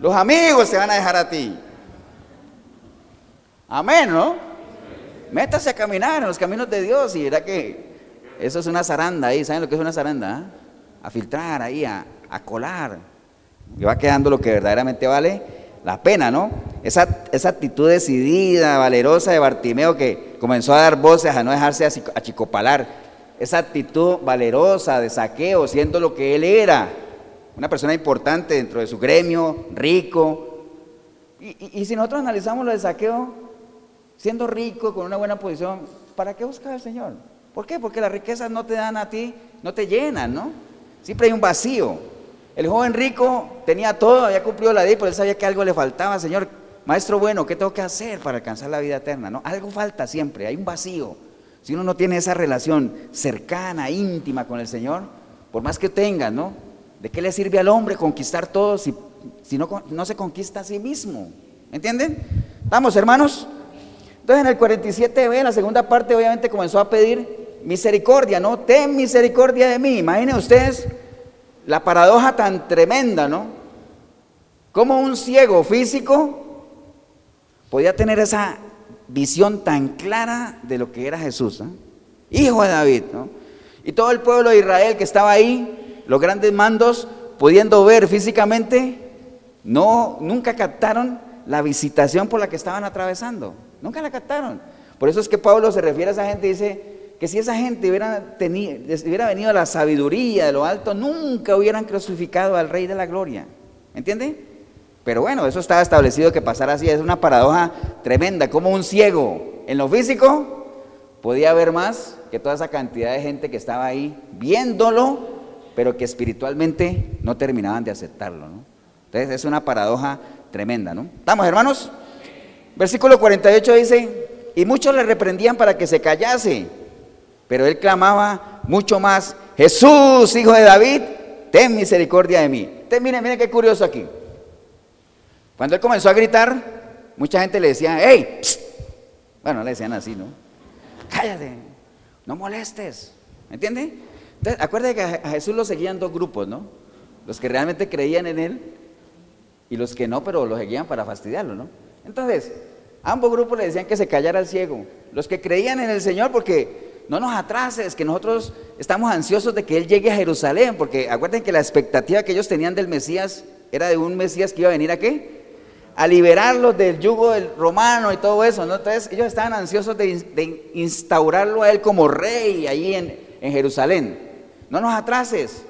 Los amigos se van a dejar a ti. Amén, ¿no? Métase a caminar en los caminos de Dios y verá que eso es una zaranda ahí. ¿Saben lo que es una zaranda? A filtrar ahí, a, colar. Y va quedando lo que verdaderamente vale la pena, ¿no? Esa, actitud decidida, valerosa de Bartimeo que comenzó a dar voces, a no dejarse achicopalar. Esa actitud valerosa de saqueo, siendo lo que él era, una persona importante dentro de su gremio, rico. Y, si nosotros analizamos lo de saqueo, siendo rico, con una buena posición, ¿para qué buscar al Señor? ¿Por qué? Porque las riquezas no te dan a ti, no te llenan, ¿no? Siempre hay un vacío. El joven rico tenía todo, había cumplido la ley, pero él sabía que algo le faltaba. Señor, maestro bueno, ¿qué tengo que hacer para alcanzar la vida eterna? ¿No? Algo falta siempre, hay un vacío. Si uno no tiene esa relación cercana, íntima con el Señor, por más que tenga, ¿no? ¿De qué le sirve al hombre conquistar todo si, si no, no se conquista a sí mismo? ¿Entienden? Vamos, hermanos. Entonces en el 47b, en la segunda parte, obviamente comenzó a pedir misericordia, ¿no? Ten misericordia de mí. Imaginen ustedes la paradoja tan tremenda, ¿no? Como un ciego físico podía tener esa visión tan clara de lo que era Jesús, hijo de David, ¿no? Y todo el pueblo de Israel que estaba ahí, los grandes mandos, pudiendo ver físicamente, no, nunca captaron la visitación por la que estaban atravesando, nunca la captaron. Por eso es que Pablo se refiere a esa gente y dice, que si esa gente hubiera, tenido, hubiera venido a la sabiduría de lo alto, nunca hubieran crucificado al Rey de la Gloria. ¿Entiende? Pero bueno, eso estaba establecido que pasara así. Es una paradoja tremenda. Como un ciego en lo físico podía ver más que toda esa cantidad de gente que estaba ahí viéndolo, pero que espiritualmente no terminaban de aceptarlo. Entonces es una paradoja tremenda, ¿no? ¿Estamos, hermanos? Versículo 48 dice, y muchos le reprendían para que se callase, pero él clamaba mucho más, Jesús, hijo de David, ten misericordia de mí. Miren, miren qué curioso aquí. Cuando él comenzó a gritar, mucha gente le decía, hey, bueno, le decían así, ¿no? Cállate, no molestes, ¿me entiende? Entonces, acuérdate que a Jesús lo seguían dos grupos, ¿no? Los que realmente creían en él y los que no, pero lo seguían para fastidiarlo, ¿no? Entonces, ambos grupos le decían que se callara al ciego. Los que creían en el Señor porque no nos atrases, que nosotros estamos ansiosos de que Él llegue a Jerusalén, porque acuérdense que la expectativa que ellos tenían del Mesías era de un Mesías que iba a venir a qué? A liberarlos del yugo del romano y todo eso. Entonces ellos estaban ansiosos de, instaurarlo a Él como rey ahí en, en Jerusalén. No nos atrases.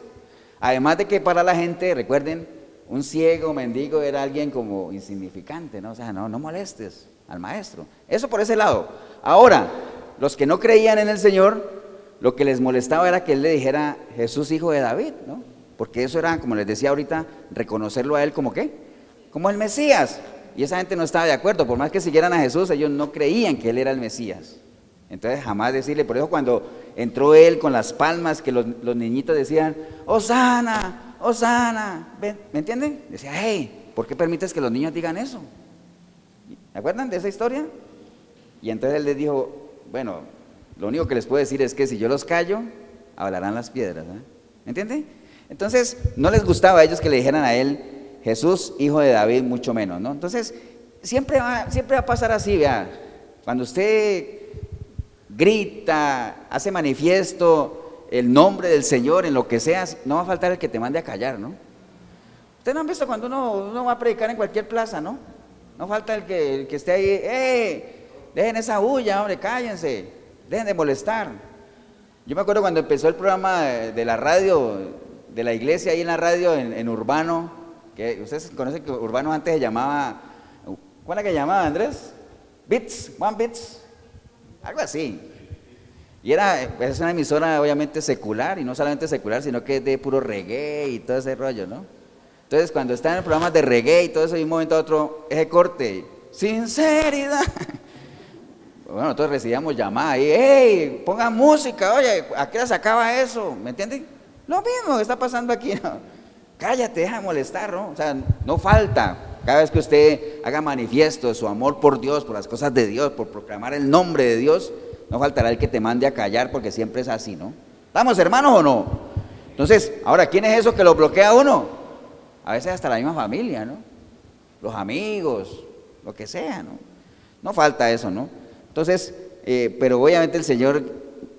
Además de que para la gente, recuerden, un ciego, mendigo era alguien como insignificante, ¿no? O sea, no, no molestes al maestro. Eso por ese lado. Ahora, los que no creían en el Señor, lo que les molestaba era que él le dijera Jesús hijo de David, ¿no? Porque eso era, como les decía ahorita, reconocerlo a él como qué? Como el Mesías. Y esa gente no estaba de acuerdo, por más que siguieran a Jesús, ellos no creían que él era el Mesías. Entonces jamás decirle, por eso cuando entró él con las palmas, que los, niñitos decían, Osana, Osana, ¿me entienden? Decía, hey, ¿por qué permites que los niños digan eso? ¿Me acuerdan de esa historia? Y entonces él les dijo, bueno, lo único que les puedo decir es que si yo los callo, hablarán las piedras. ¿eh? ¿Me entiende? Entonces, no les gustaba a ellos que le dijeran a él, Jesús, hijo de David, mucho menos, ¿no? Entonces, siempre va, siempre va a pasar así, vea. Cuando usted grita, hace manifiesto el nombre del Señor en lo que sea, no va a faltar el que te mande a callar, ¿no? Ustedes no han visto cuando uno, va a predicar en cualquier plaza, ¿no? No falta el que, el que esté ahí, ¡eh! Dejen esa bulla, hombre, cállense. Dejen de molestar. Yo me acuerdo cuando empezó el programa de, la radio, de la iglesia ahí en la radio, en, Urbano, que ustedes conocen que Urbano antes se llamaba, ¿cuál es la que llamaba Andrés? Bits, One Bits, algo así. Y era, pues es una emisora obviamente secular, y no solamente secular, sino que es de puro reggae y todo ese rollo, ¿no? Entonces cuando están en el programa de reggae y todo eso, de un momento a otro, ese corte, sinceridad. Bueno, nosotros recibíamos llamadas y, hey, pongan música, oye, ¿a qué se acaba eso? ¿Me entienden? Lo mismo que está pasando aquí. Cállate, deja de molestar, ¿no? O sea, no falta. Cada vez que usted haga manifiesto de su amor por Dios, por las cosas de Dios, por proclamar el nombre de Dios, no faltará el que te mande a callar porque siempre es así, ¿no? ¿Estamos hermanos o no? Entonces, ahora, ¿quién es eso que lo bloquea a uno? A veces hasta la misma familia, ¿no? Los amigos, lo que sea, ¿no? No falta eso, ¿no? Entonces, eh, pero obviamente el Señor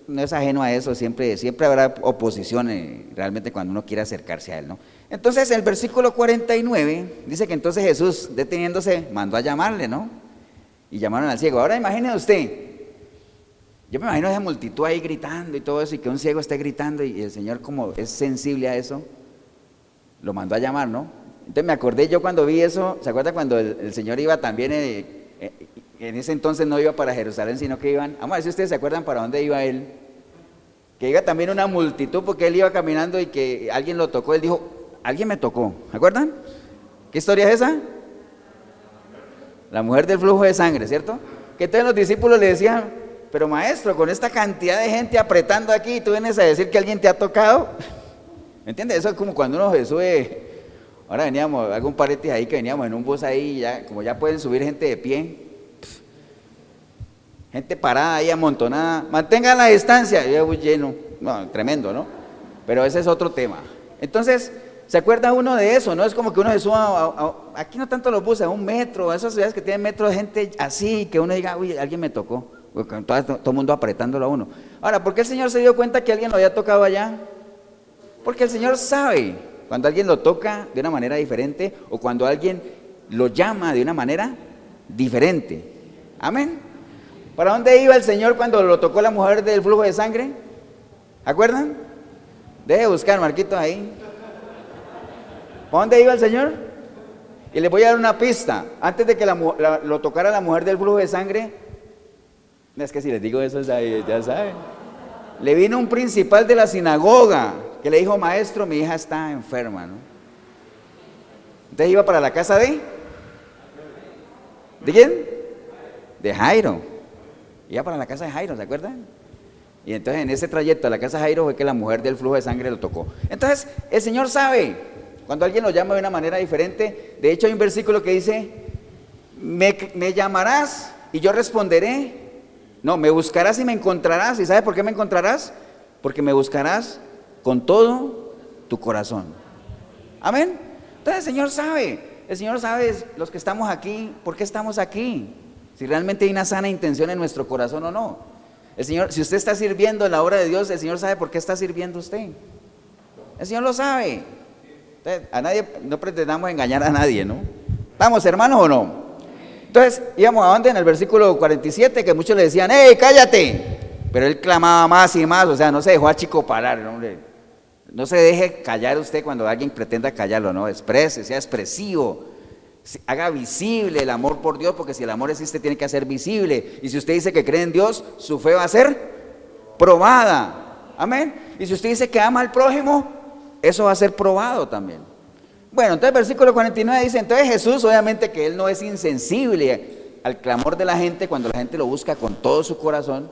no es ajeno a eso, siempre, siempre habrá oposición eh, realmente cuando uno quiere acercarse a Él, ¿no? Entonces, el versículo 49 dice que entonces Jesús, deteniéndose, mandó a llamarle, ¿no? Y llamaron al ciego. Ahora imagine usted, yo me imagino esa multitud ahí gritando y todo eso, y que un ciego esté gritando, y el Señor, como es sensible a eso, lo mandó a llamar, ¿no? Entonces me acordé yo cuando vi eso, ¿se acuerda cuando el, Señor iba también eh, en ese entonces no iba para Jerusalén, sino que iban, vamos a ver si ustedes se acuerdan para dónde iba él, que iba también una multitud porque él iba caminando y que alguien lo tocó, él dijo, alguien me tocó, ¿se acuerdan? ¿Qué historia es esa? La mujer del flujo de sangre, ¿cierto? Que todos los discípulos le decían, pero maestro, con esta cantidad de gente apretando aquí, tú vienes a decir que alguien te ha tocado. ¿Me entiendes? Eso es como cuando uno se sube, ahora veníamos, algún paréntesis ahí que veníamos en un bus ahí, ya, como ya pueden subir gente de pie, gente parada ahí amontonada, mantengan la distancia, yo lleno, no, tremendo, ¿no? Pero ese es otro tema. Entonces, ¿se acuerda uno de eso? No es como que uno se suba, aquí no tanto los buses, a un metro, a esas ciudades que tienen metro de gente así, que uno diga, uy, alguien me tocó, todo el mundo apretándolo a uno. Ahora, ¿por qué el Señor se dio cuenta que alguien lo había tocado allá? Porque el Señor sabe cuando alguien lo toca de una manera diferente o cuando alguien lo llama de una manera diferente. Amén. ¿Para dónde iba el Señor cuando lo tocó la mujer del flujo de sangre? ¿Acuerdan? Deje buscar, Marquito, ahí. ¿Para dónde iba el Señor? Y le voy a dar una pista. Antes de que lo tocara la mujer del flujo de sangre, es que si les digo eso, ya saben. Le vino un principal de la sinagoga que le dijo, maestro, mi hija está enferma, ¿no? Entonces iba para la casa de ¿De quién? De Jairo. Iba para la casa de Jairo, ¿se acuerdan? Y entonces en ese trayecto a la casa de Jairo fue que la mujer del flujo de sangre lo tocó. Entonces el Señor sabe, cuando alguien lo llama de una manera diferente, de hecho hay un versículo que dice, me, me llamarás y yo responderé. No, me buscarás y me encontrarás. ¿Y sabes por qué me encontrarás? Porque me buscarás con todo tu corazón. Amén. Entonces el Señor sabe, el Señor sabe los que estamos aquí, por qué estamos aquí. Si realmente hay una sana intención en nuestro corazón o no. El Señor, si usted está sirviendo en la obra de Dios, el Señor sabe por qué está sirviendo usted. El Señor lo sabe. a nadie, no pretendamos engañar a nadie, ¿no? ¿Estamos hermanos o no? Entonces, íbamos a dónde en el versículo 47, que muchos le decían, ¡Ey, cállate! Pero él clamaba más y más, o sea, no se dejó a chico parar, hombre. No se deje callar usted cuando alguien pretenda callarlo, ¿no? Exprese, sea expresivo, haga visible el amor por Dios, porque si el amor existe, tiene que ser visible. Y si usted dice que cree en Dios, su fe va a ser probada. Amén. Y si usted dice que ama al prójimo, eso va a ser probado también. Bueno, entonces versículo 49 dice, entonces Jesús obviamente que él no es insensible al clamor de la gente cuando la gente lo busca con todo su corazón.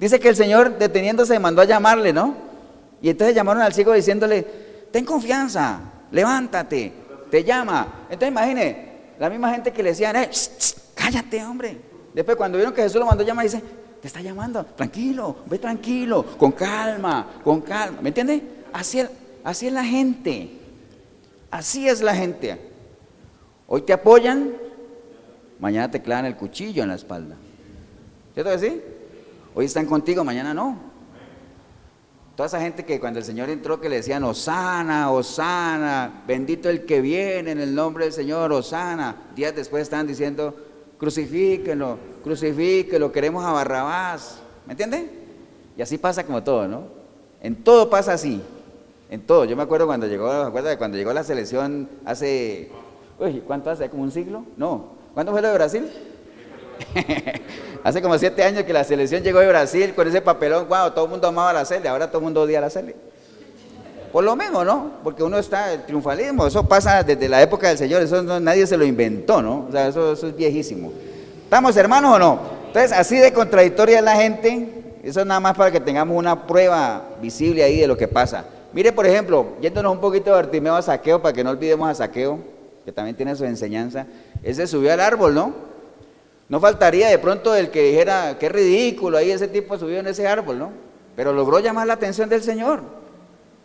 Dice que el Señor deteniéndose mandó a llamarle, ¿no? Y entonces llamaron al ciego diciéndole, ten confianza, levántate, te llama. Entonces imagine, la misma gente que le decían, eh, cállate hombre. Después cuando vieron que Jesús lo mandó a llamar, dice, te está llamando, tranquilo, ve tranquilo, con calma, con calma. ¿Me entiende? Así, así es la gente. Así es la gente. Hoy te apoyan, mañana te clavan el cuchillo en la espalda. ¿Cierto que sí? Hoy están contigo, mañana no. Toda esa gente que cuando el Señor entró que le decían, Osana, Osana, bendito el que viene en el nombre del Señor, Osana. Días después están diciendo, crucifíquenlo, crucifíquenlo, queremos a Barrabás. ¿Me entiende? Y así pasa como todo, ¿no? En todo pasa así. En todo. Yo me acuerdo cuando llegó, ¿me cuando llegó la selección hace, uy, ¿cuánto hace? ¿Como un siglo? No. ¿Cuándo fue lo de Brasil? hace como siete años que la selección llegó de Brasil con ese papelón, wow, todo el mundo amaba la Cele, ahora todo el mundo odia la Cele. Por lo menos, ¿no? Porque uno está, el triunfalismo, eso pasa desde la época del Señor, eso nadie se lo inventó, ¿no? O sea, eso, eso es viejísimo. ¿Estamos hermanos o no? Entonces, así de contradictoria es la gente, eso es nada más para que tengamos una prueba visible ahí de lo que pasa. Mire, por ejemplo, yéndonos un poquito de Bartimeo a Saqueo, para que no olvidemos a Saqueo, que también tiene su enseñanza. Ese subió al árbol, ¿no? No faltaría de pronto el que dijera, qué ridículo, ahí ese tipo subió en ese árbol, ¿no? Pero logró llamar la atención del Señor.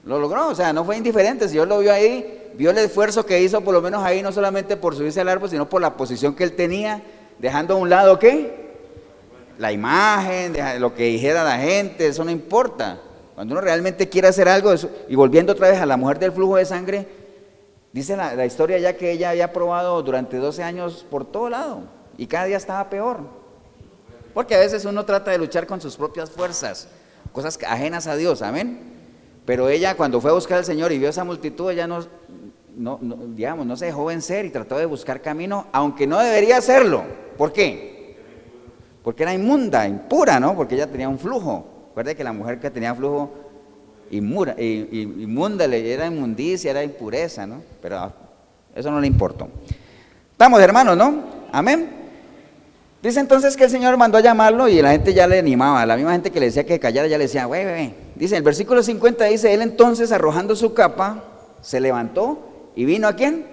Lo logró, o sea, no fue indiferente. Si Dios lo vio ahí, vio el esfuerzo que hizo, por lo menos ahí, no solamente por subirse al árbol, sino por la posición que él tenía, dejando a un lado, ¿qué? La imagen, lo que dijera la gente, eso no importa. Cuando uno realmente quiere hacer algo, y volviendo otra vez a la mujer del flujo de sangre, dice la, historia ya que ella había probado durante 12 años por todo lado y cada día estaba peor. Porque a veces uno trata de luchar con sus propias fuerzas, cosas ajenas a Dios, amén. Pero ella cuando fue a buscar al Señor y vio esa multitud, ella no, no, digamos, no se dejó vencer y trató de buscar camino, aunque no debería hacerlo. ¿Por qué? Porque era inmunda, impura, ¿no? Porque ella tenía un flujo. Recuerde que la mujer que tenía flujo inmunda, inmunda, era inmundicia, era impureza, ¿no? Pero eso no le importó. Estamos hermanos, ¿no? Amén. Dice entonces que el Señor mandó a llamarlo y la gente ya le animaba. La misma gente que le decía que callara ya le decía, güey, güey. Dice, el versículo 50 dice, él entonces arrojando su capa, se levantó y vino a quién?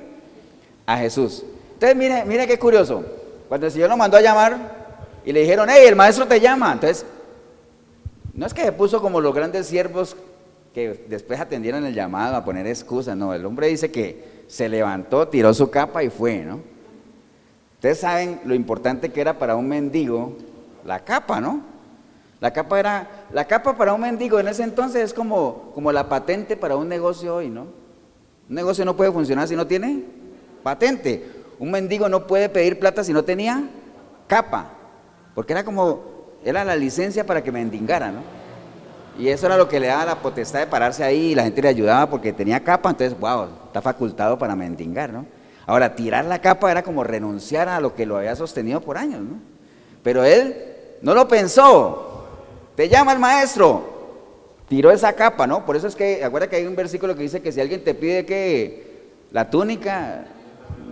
A Jesús. Entonces, mire, mire qué curioso. Cuando el Señor lo mandó a llamar y le dijeron, hey, el maestro te llama. Entonces, no es que se puso como los grandes siervos que después atendieron el llamado a poner excusas, no, el hombre dice que se levantó, tiró su capa y fue, ¿no? Ustedes saben lo importante que era para un mendigo la capa, ¿no? La capa era, la capa para un mendigo en ese entonces es como, como la patente para un negocio hoy, ¿no? Un negocio no puede funcionar si no tiene patente. Un mendigo no puede pedir plata si no tenía capa, porque era como era la licencia para que mendigara, ¿no? Y eso era lo que le daba la potestad de pararse ahí y la gente le ayudaba porque tenía capa, entonces, wow, está facultado para mendigar, ¿no? Ahora, tirar la capa era como renunciar a lo que lo había sostenido por años, ¿no? Pero él no lo pensó. Te llama el maestro. Tiró esa capa, ¿no? Por eso es que, acuérdate que hay un versículo que dice que si alguien te pide que la túnica,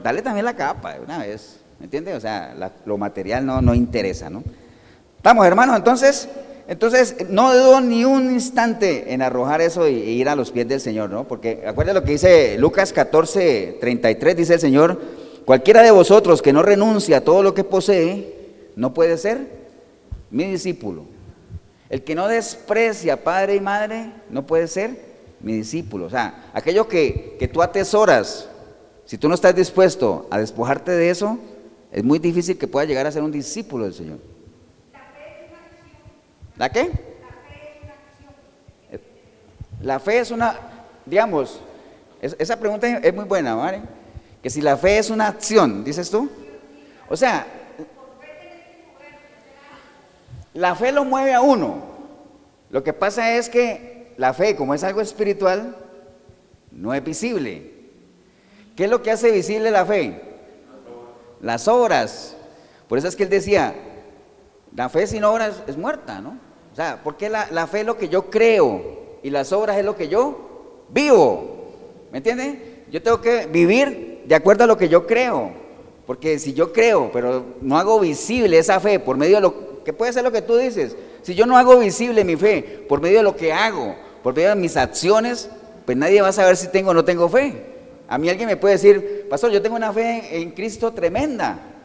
dale también la capa de una vez. ¿Me entiende? O sea, lo material no, no interesa, ¿no? Estamos, hermanos, entonces, entonces no dudo ni un instante en arrojar eso e ir a los pies del Señor, ¿no? Porque acuérdense lo que dice Lucas 14, 33, dice el Señor, cualquiera de vosotros que no renuncia a todo lo que posee, no puede ser mi discípulo. El que no desprecia padre y madre, no puede ser mi discípulo. O sea, aquello que, que tú atesoras, si tú no estás dispuesto a despojarte de eso, es muy difícil que pueda llegar a ser un discípulo del Señor. ¿La qué? La fe es una, digamos, esa pregunta es muy buena, ¿vale? Que si la fe es una acción, dices tú. O sea, la fe lo mueve a uno. Lo que pasa es que la fe, como es algo espiritual, no es visible. ¿Qué es lo que hace visible la fe? Las obras. Por eso es que él decía, la fe sin obras es muerta, ¿no? O sea, porque la, la fe es lo que yo creo y las obras es lo que yo vivo. ¿Me entiende? Yo tengo que vivir de acuerdo a lo que yo creo. Porque si yo creo, pero no hago visible esa fe por medio de lo que puede ser lo que tú dices, si yo no hago visible mi fe por medio de lo que hago, por medio de mis acciones, pues nadie va a saber si tengo o no tengo fe. A mí alguien me puede decir, pastor, yo tengo una fe en Cristo tremenda.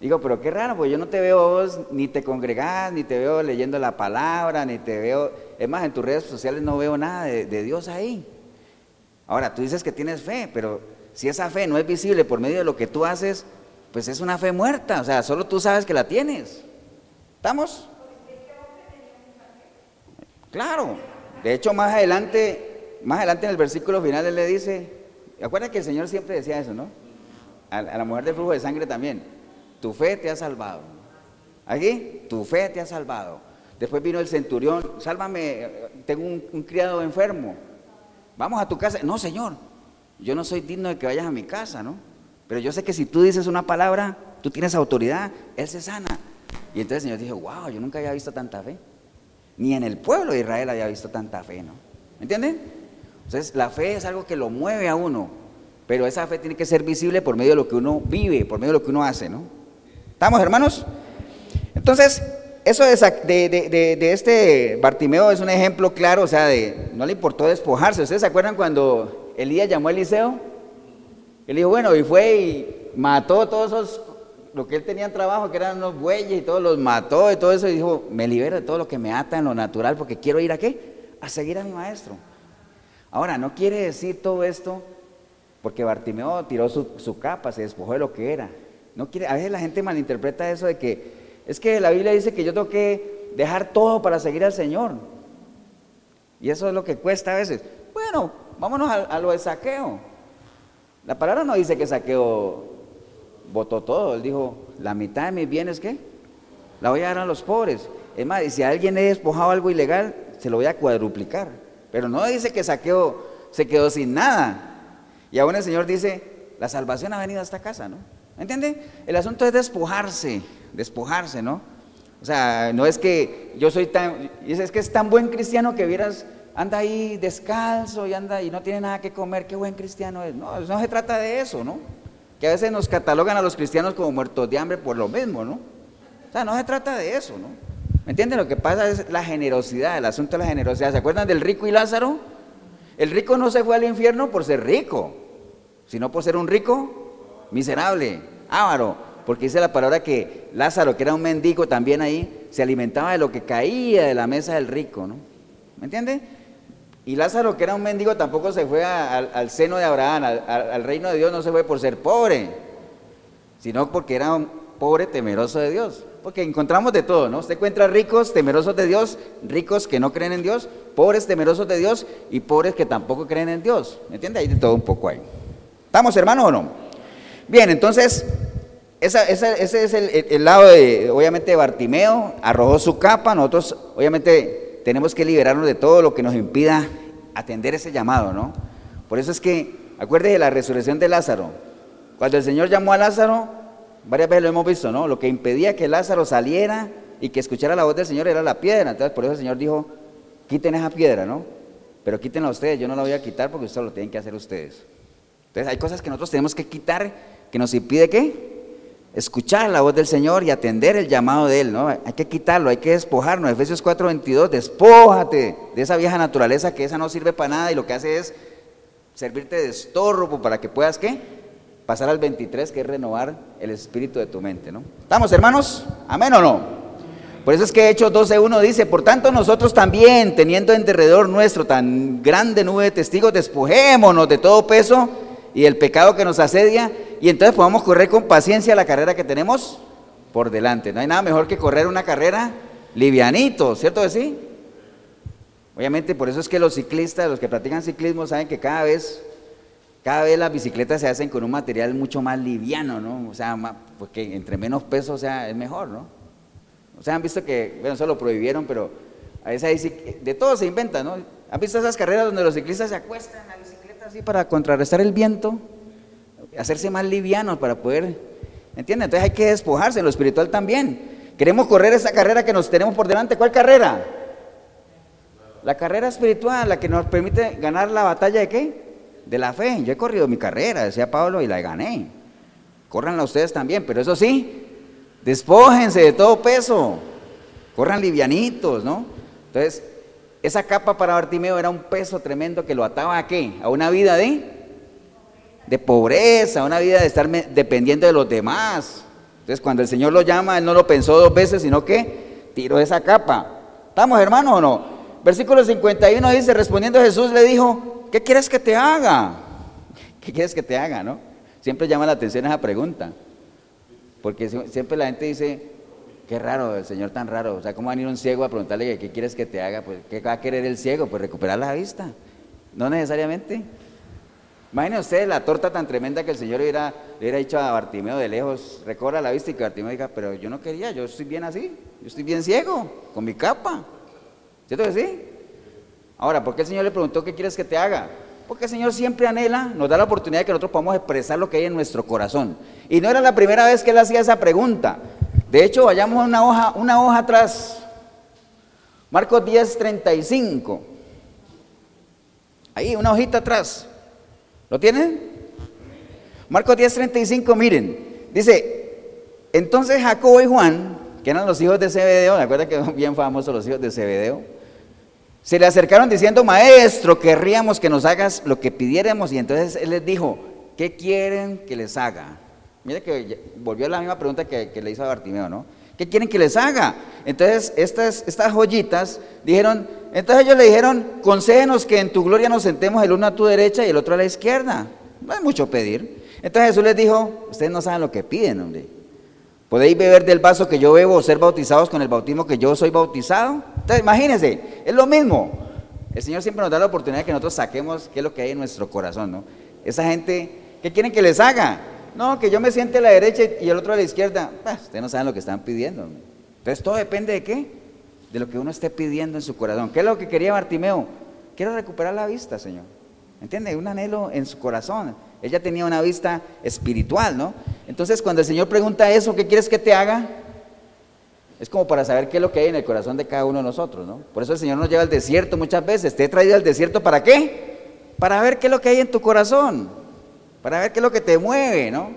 Digo, pero qué raro, porque yo no te veo vos, ni te congregás, ni te veo leyendo la palabra, ni te veo, es más, en tus redes sociales no veo nada de, Dios ahí. Ahora, tú dices que tienes fe, pero si esa fe no es visible por medio de lo que tú haces, pues es una fe muerta, o sea, solo tú sabes que la tienes. ¿Estamos? Claro. De hecho, más adelante, más adelante en el versículo final él le dice, acuerda que el Señor siempre decía eso, ¿no? A la mujer del flujo de sangre también tu fe te ha salvado. Aquí, tu fe te ha salvado. Después vino el centurión, sálvame, tengo un, criado enfermo. Vamos a tu casa. No, Señor, yo no soy digno de que vayas a mi casa, ¿no? Pero yo sé que si tú dices una palabra, tú tienes autoridad, Él se sana. Y entonces el Señor dijo, wow, yo nunca había visto tanta fe. Ni en el pueblo de Israel había visto tanta fe, ¿no? ¿Me entienden? Entonces la fe es algo que lo mueve a uno, pero esa fe tiene que ser visible por medio de lo que uno vive, por medio de lo que uno hace, ¿no? ¿Estamos, hermanos? Entonces, eso de, de, este Bartimeo es un ejemplo claro, o sea, de no le importó despojarse. ¿Ustedes se acuerdan cuando Elías llamó a Eliseo? Él dijo, bueno, y fue y mató todos esos, lo que él tenía en trabajo, que eran unos bueyes y todos los mató y todo eso, y dijo, me libero de todo lo que me ata en lo natural, porque quiero ir a qué? A seguir a mi maestro. Ahora, no quiere decir todo esto porque Bartimeo tiró su, su capa, se despojó de lo que era. No quiere, a veces la gente malinterpreta eso de que es que la Biblia dice que yo tengo que dejar todo para seguir al Señor. Y eso es lo que cuesta a veces. Bueno, vámonos a, lo de saqueo. La palabra no dice que saqueo votó todo. Él dijo, la mitad de mis bienes, ¿qué? La voy a dar a los pobres. Es más, si alguien he despojado algo ilegal, se lo voy a cuadruplicar. Pero no dice que saqueo se quedó sin nada. Y aún el Señor dice, la salvación ha venido a esta casa, ¿no? ¿Me entiende? El asunto es despojarse, despojarse, ¿no? O sea, no es que yo soy tan, es que es tan buen cristiano que vieras, anda ahí descalzo y anda y no tiene nada que comer, qué buen cristiano es. No, no se trata de eso, ¿no? Que a veces nos catalogan a los cristianos como muertos de hambre por lo mismo, ¿no? O sea, no se trata de eso, ¿no? ¿Me entienden? Lo que pasa es la generosidad, el asunto de la generosidad. ¿Se acuerdan del rico y Lázaro? El rico no se fue al infierno por ser rico, sino por ser un rico miserable, ávaro, porque dice la palabra que Lázaro, que era un mendigo también ahí, se alimentaba de lo que caía de la mesa del rico, ¿no? ¿Me entiende? Y Lázaro, que era un mendigo, tampoco se fue al, seno de Abraham, al, reino de Dios, no se fue por ser pobre, sino porque era un pobre temeroso de Dios. Porque encontramos de todo, ¿no? Usted encuentra ricos temerosos de Dios, ricos que no creen en Dios, pobres temerosos de Dios y pobres que tampoco creen en Dios. ¿Me entiende? Hay de todo un poco ahí. ¿Estamos hermanos o no? Bien, entonces, ese es el, lado de, obviamente, Bartimeo, arrojó su capa, nosotros, obviamente, tenemos que liberarnos de todo lo que nos impida atender ese llamado, ¿no? Por eso es que, acuérdese de la resurrección de Lázaro. Cuando el Señor llamó a Lázaro, varias veces lo hemos visto, ¿no? Lo que impedía que Lázaro saliera y que escuchara la voz del Señor era la piedra. Entonces, por eso el Señor dijo, quiten esa piedra, ¿no? Pero quítenla ustedes, yo no la voy a quitar porque eso lo tienen que hacer ustedes. Entonces, hay cosas que nosotros tenemos que quitar que nos impide qué? escuchar la voz del Señor y atender el llamado de Él, ¿no? Hay que quitarlo, hay que despojarnos. Efesios 4:22, despójate de esa vieja naturaleza que esa no sirve para nada y lo que hace es servirte de estorbo para que puedas, ¿qué? Pasar al 23, que es renovar el espíritu de tu mente, ¿no? ¿Estamos, hermanos? ¿Amén o no? Por eso es que Hechos 12.1 dice, por tanto nosotros también, teniendo en derredor nuestro tan grande nube de testigos, despojémonos de todo peso y el pecado que nos asedia y entonces podamos correr con paciencia la carrera que tenemos por delante. No hay nada mejor que correr una carrera livianito, ¿cierto que sí? Obviamente por eso es que los ciclistas, los que practican ciclismo, saben que cada vez, cada vez las bicicletas se hacen con un material mucho más liviano, ¿no? O sea, porque entre menos peso, o sea, es mejor, ¿no? O sea, han visto que, bueno, eso lo prohibieron, pero de todo se inventa, ¿no? ¿Han visto esas carreras donde los ciclistas se acuestan así para contrarrestar el viento? hacerse más livianos para poder, ¿entiendes? Entonces hay que despojarse en lo espiritual también. Queremos correr esa carrera que nos tenemos por delante. ¿Cuál carrera? La carrera espiritual, la que nos permite ganar la batalla de qué? De la fe. Yo he corrido mi carrera, decía Pablo, y la gané. Córranla ustedes también, pero eso sí, despójense de todo peso. Corran livianitos, ¿no? Entonces, esa capa para Bartimeo era un peso tremendo que lo ataba a qué? A una vida de de pobreza, una vida de estar dependiendo de los demás. Entonces, cuando el Señor lo llama, Él no lo pensó dos veces, sino que tiró esa capa. ¿Estamos hermanos o no? Versículo 51 dice, respondiendo Jesús le dijo, ¿qué quieres que te haga? ¿Qué quieres que te haga, no? Siempre llama la atención esa pregunta. Porque siempre la gente dice, qué raro, el Señor tan raro. O sea, ¿cómo va a venir un ciego a preguntarle qué quieres que te haga? Pues, ¿qué va a querer el ciego? Pues recuperar la vista. No necesariamente. Imaginen ustedes la torta tan tremenda que el Señor le hubiera dicho a Bartimeo de lejos, recorra la vista y que Bartimeo diga, pero yo no quería, yo estoy bien así, yo estoy bien ciego, con mi capa. ¿Cierto que sí? Ahora, ¿por qué el Señor le preguntó qué quieres que te haga? Porque el Señor siempre anhela, nos da la oportunidad de que nosotros podamos expresar lo que hay en nuestro corazón. Y no era la primera vez que él hacía esa pregunta. De hecho, vayamos a una hoja, una hoja atrás. Marcos 10, 35. Ahí, una hojita atrás. ¿Lo tienen? Marcos 10:35, miren. Dice, entonces Jacobo y Juan, que eran los hijos de Zebedeo, ¿de acuerdan que son bien famosos los hijos de Zebedeo? Se le acercaron diciendo, maestro, querríamos que nos hagas lo que pidiéramos. Y entonces él les dijo, ¿qué quieren que les haga? Mire que volvió a la misma pregunta que, le hizo a Bartimeo, ¿no? ¿Qué quieren que les haga? Entonces estas, estas joyitas dijeron, entonces ellos le dijeron, concédenos que en tu gloria nos sentemos el uno a tu derecha y el otro a la izquierda. No hay mucho pedir. Entonces Jesús les dijo, ustedes no saben lo que piden, hombre. ¿Podéis beber del vaso que yo bebo o ser bautizados con el bautismo que yo soy bautizado? Entonces imagínense, es lo mismo. El Señor siempre nos da la oportunidad de que nosotros saquemos qué es lo que hay en nuestro corazón, ¿no? Esa gente, ¿qué quieren que les haga? No, que yo me siente a la derecha y el otro a la izquierda. Ustedes no saben lo que están pidiendo. Entonces todo depende de qué? de lo que uno esté pidiendo en su corazón. ¿Qué es lo que quería Bartimeo? Quiero recuperar la vista, Señor. ¿Entiende? Un anhelo en su corazón. Ella tenía una vista espiritual, ¿no? Entonces, cuando el Señor pregunta eso, ¿qué quieres que te haga? Es como para saber qué es lo que hay en el corazón de cada uno de nosotros, ¿no? Por eso el Señor nos lleva al desierto muchas veces. Te he traído al desierto para qué? Para ver qué es lo que hay en tu corazón. Para ver qué es lo que te mueve, ¿no?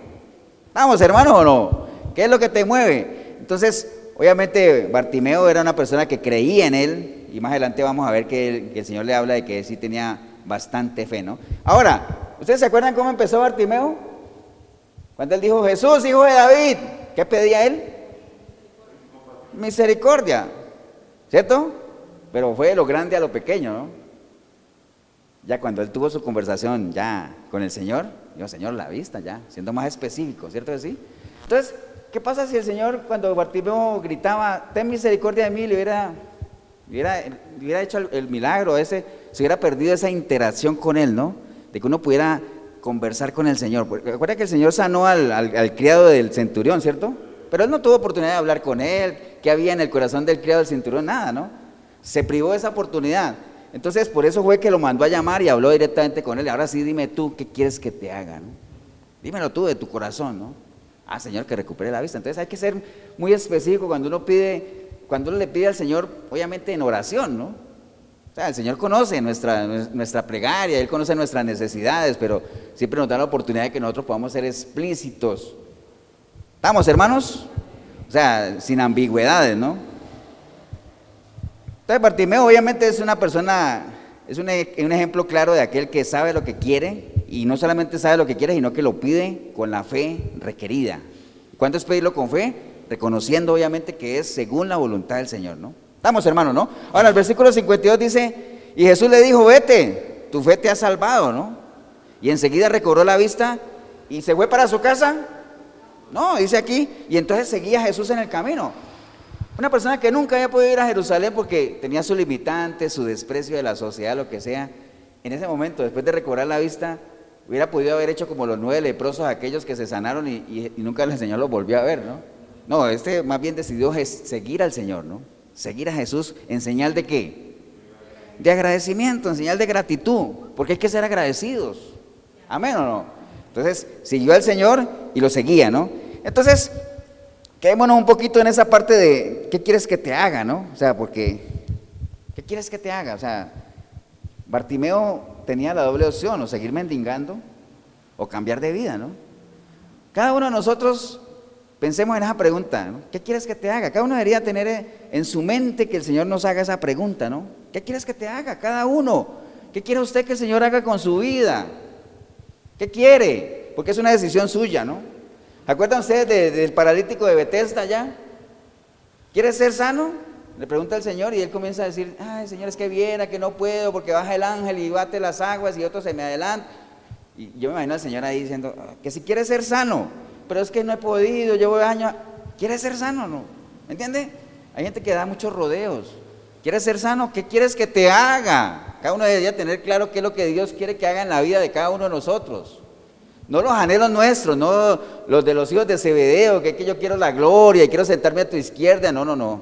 Vamos, hermano, o no? ¿Qué es lo que te mueve? Entonces, Obviamente Bartimeo era una persona que creía en él y más adelante vamos a ver que el, Señor le habla de que sí tenía bastante fe, ¿no? Ahora, ¿ustedes se acuerdan cómo empezó Bartimeo? Cuando él dijo, Jesús, hijo de David, ¿qué pedía él? Misericordia, ¿cierto? Pero fue de lo grande a lo pequeño, ¿no? Ya cuando él tuvo su conversación ya con el Señor, dijo, Señor, la vista ya, siendo más específico, ¿cierto que sí? Entonces, ¿Qué pasa si el Señor, cuando Bartimeo gritaba, ten misericordia de mí, le hubiera, hubiera, hecho el, milagro, ese, se hubiera perdido esa interacción con Él, ¿no? De que uno pudiera conversar con el Señor. Recuerda que el Señor sanó al, criado del centurión, ¿cierto? Pero él no tuvo oportunidad de hablar con él, qué había en el corazón del criado del centurión, nada, ¿no? Se privó de esa oportunidad. Entonces, por eso fue que lo mandó a llamar y habló directamente con él. Ahora sí, dime tú, ¿qué quieres que te haga? ¿no? Dímelo tú de tu corazón, ¿no? ah, Señor, que recupere la vista. Entonces hay que ser muy específico cuando uno pide, cuando uno le pide al Señor, obviamente en oración, ¿no? O sea, el Señor conoce nuestra, nuestra plegaria, Él conoce nuestras necesidades, pero siempre nos da la oportunidad de que nosotros podamos ser explícitos. ¿Estamos, hermanos? O sea, sin ambigüedades, ¿no? Entonces, Bartimeo obviamente es una persona, es un, un ejemplo claro de aquel que sabe lo que quiere y no solamente sabe lo que quiere, sino que lo pide con la fe requerida. ¿Cuánto es pedirlo con fe? Reconociendo obviamente que es según la voluntad del Señor, ¿no? Estamos, hermanos, ¿no? Ahora, el versículo 52 dice, y Jesús le dijo, vete, tu fe te ha salvado, ¿no? Y enseguida recobró la vista y se fue para su casa. No, dice aquí, y entonces seguía Jesús en el camino. Una persona que nunca había podido ir a Jerusalén porque tenía su limitante, su desprecio de la sociedad, lo que sea, en ese momento, después de recobrar la vista, hubiera podido haber hecho como los nueve leprosos, aquellos que se sanaron y, nunca el Señor los volvió a ver, ¿no? No, este más bien decidió seguir al Señor, ¿no? Seguir a Jesús en señal de qué? De agradecimiento, en señal de gratitud, porque hay que ser agradecidos. Amén o no. Entonces, siguió al Señor y lo seguía, ¿no? Entonces, quedémonos un poquito en esa parte de qué quieres que te haga, ¿no? O sea, porque, ¿qué quieres que te haga? O sea, Bartimeo tenía la doble opción, o seguir mendigando o cambiar de vida, ¿no? Cada uno de nosotros pensemos en esa pregunta, ¿no? ¿Qué quieres que te haga? Cada uno debería tener en su mente que el Señor nos haga esa pregunta, ¿no? ¿Qué quieres que te haga? Cada uno. ¿Qué quiere usted que el Señor haga con su vida? ¿Qué quiere? Porque es una decisión suya, ¿no? ¿Acuerdan ustedes del paralítico de Bethesda ya? ¿Quiere ser sano? Le pregunta al Señor y él comienza a decir, ay Señor, es que viera que no puedo porque baja el ángel y bate las aguas y otro se me adelanta. Y yo me imagino al Señor ahí diciendo, que si quiere ser sano, pero es que no he podido, llevo años. ¿Quiere ser sano no? ¿Me entiende? Hay gente que da muchos rodeos. ¿Quieres ser sano? ¿Qué quieres que te haga? Cada uno debería tener claro qué es lo que Dios quiere que haga en la vida de cada uno de nosotros. No los anhelos nuestros, no los de los hijos de Zebedeo, que, es que yo quiero la gloria y quiero sentarme a tu izquierda. No, no, no.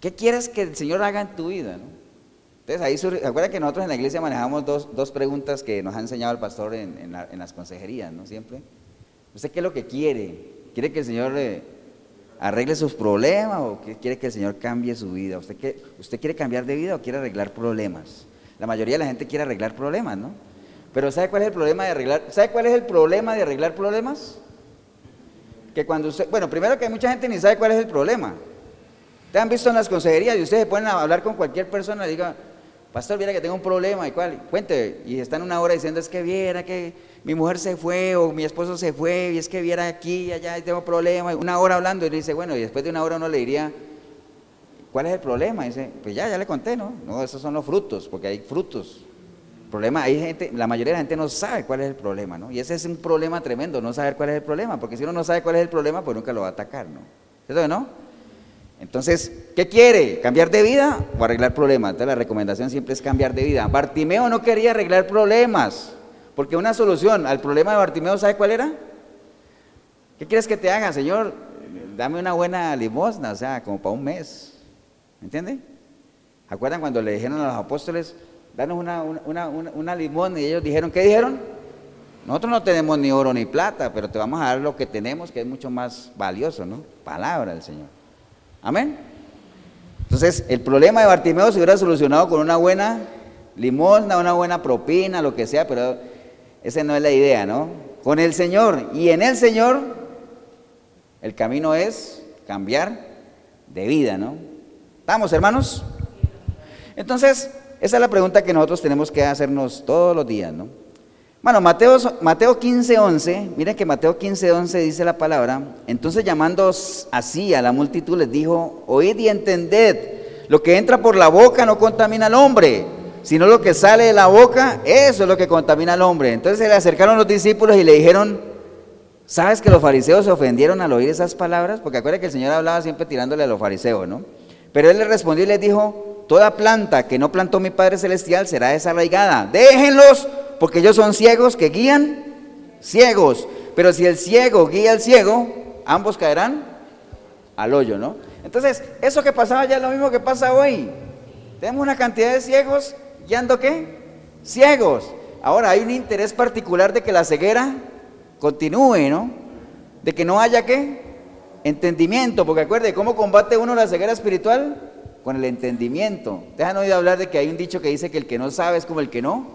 ¿Qué quieres que el Señor haga en tu vida? Entonces ahí surge, acuerda que nosotros en la iglesia manejamos dos, preguntas que nos ha enseñado el pastor en, las consejerías, ¿no? Siempre. ¿Usted qué es lo que quiere? ¿Quiere que el Señor le arregle sus problemas o quiere que el Señor cambie su vida? ¿Usted, qué, ¿Usted quiere cambiar de vida o quiere arreglar problemas? La mayoría de la gente quiere arreglar problemas, ¿no? Pero ¿sabe cuál es el problema de arreglar? ¿Sabe cuál es el problema de arreglar problemas? Que cuando usted, bueno, primero que mucha gente ni sabe cuál es el problema. ¿Te han visto en las consejerías y ustedes se ponen a hablar con cualquier persona y digan, pastor, viera que tengo un problema y cuál, cuente, y están una hora diciendo, es que viera que mi mujer se fue o mi esposo se fue y es que viera aquí y allá y tengo problema, una hora hablando y le dice, bueno, y después de una hora uno le diría, ¿cuál es el problema? Y dice, pues ya, ya le conté, ¿no? No, esos son los frutos, porque hay frutos. Problema, hay gente, la mayoría de la gente no sabe cuál es el problema, ¿no? Y ese es un problema tremendo, no saber cuál es el problema, porque si uno no sabe cuál es el problema, pues nunca lo va a atacar, ¿no? ¿Eso no? Entonces, ¿qué quiere? ¿Cambiar de vida o arreglar problemas? Entonces la recomendación siempre es cambiar de vida. Bartimeo no quería arreglar problemas, porque una solución al problema de Bartimeo, ¿sabe cuál era? ¿Qué quieres que te haga, Señor? Dame una buena limosna, o sea, como para un mes. ¿Me entiende? ¿Acuerdan cuando le dijeron a los apóstoles, danos una, una, una limosna? Y ellos dijeron, ¿qué dijeron? Nosotros no tenemos ni oro ni plata, pero te vamos a dar lo que tenemos, que es mucho más valioso, ¿no? Palabra del Señor. Amén. Entonces, el problema de Bartimeo se hubiera solucionado con una buena limosna, una buena propina, lo que sea, pero esa no es la idea, ¿no? Con el Señor. Y en el Señor, el camino es cambiar de vida, ¿no? ¿Estamos, hermanos? Entonces, esa es la pregunta que nosotros tenemos que hacernos todos los días, ¿no? Bueno, Mateo, Mateo 15, 11, miren que Mateo 15, 11 dice la palabra, entonces llamando así a la multitud les dijo, oíd y entended, lo que entra por la boca no contamina al hombre, sino lo que sale de la boca, eso es lo que contamina al hombre. Entonces se le acercaron los discípulos y le dijeron, ¿sabes que los fariseos se ofendieron al oír esas palabras? Porque acuérdense que el Señor hablaba siempre tirándole a los fariseos, ¿no? Pero él le respondió y les dijo, toda planta que no plantó mi Padre Celestial será desarraigada, déjenlos porque ellos son ciegos que guían ciegos. Pero si el ciego guía al ciego, ambos caerán al hoyo, ¿no? Entonces, eso que pasaba ya es lo mismo que pasa hoy. Tenemos una cantidad de ciegos guiando qué? Ciegos. Ahora hay un interés particular de que la ceguera continúe, ¿no? De que no haya qué? Entendimiento, porque acuerde, ¿cómo combate uno la ceguera espiritual? Con el entendimiento. ¿Te han oído hablar de que hay un dicho que dice que el que no sabe es como el que no?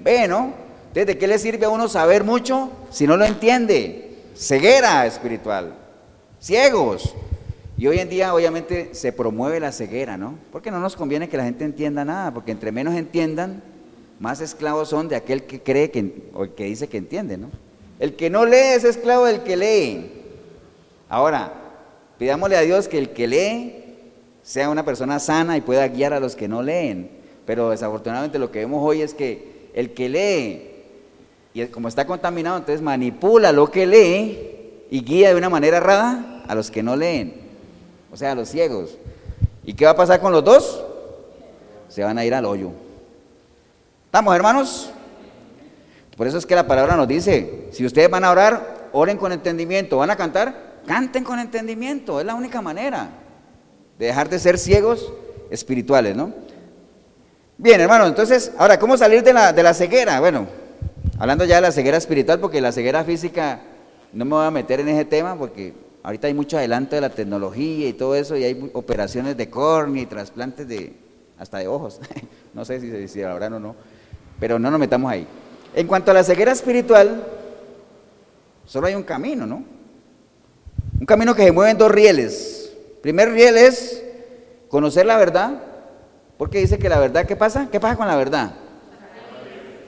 Ve, ¿no? ¿de qué le sirve a uno saber mucho si no lo entiende? ceguera espiritual, ciegos. Y hoy en día obviamente se promueve la ceguera, ¿no? Porque no nos conviene que la gente entienda nada, porque entre menos entiendan, más esclavos son de aquel que cree que, o que dice que entiende, ¿no? El que no lee es esclavo del que lee. Ahora, pidámosle a Dios que el que lee sea una persona sana y pueda guiar a los que no leen. Pero desafortunadamente lo que vemos hoy es que el que lee, y como está contaminado, entonces manipula lo que lee y guía de una manera errada a los que no leen, o sea, a los ciegos. ¿Y qué va a pasar con los dos? Se van a ir al hoyo. ¿Estamos, hermanos? Por eso es que la palabra nos dice, si ustedes van a orar, oren con entendimiento, van a cantar, canten con entendimiento, es la única manera de dejar de ser ciegos espirituales, ¿no? Bien, hermano, entonces, ahora, ¿cómo salir de la, de la ceguera? Bueno, hablando ya de la ceguera espiritual, porque la ceguera física no me voy a meter en ese tema, porque ahorita hay mucho adelanto de la tecnología y todo eso, y hay operaciones de córnea y trasplantes de, hasta de ojos. no sé si, si habrán o no, pero no nos metamos ahí. En cuanto a la ceguera espiritual, solo hay un camino, ¿no? Un camino que se mueve en dos rieles. Primer riel es conocer la verdad porque dice que la verdad, ¿qué pasa? ¿Qué pasa con la verdad?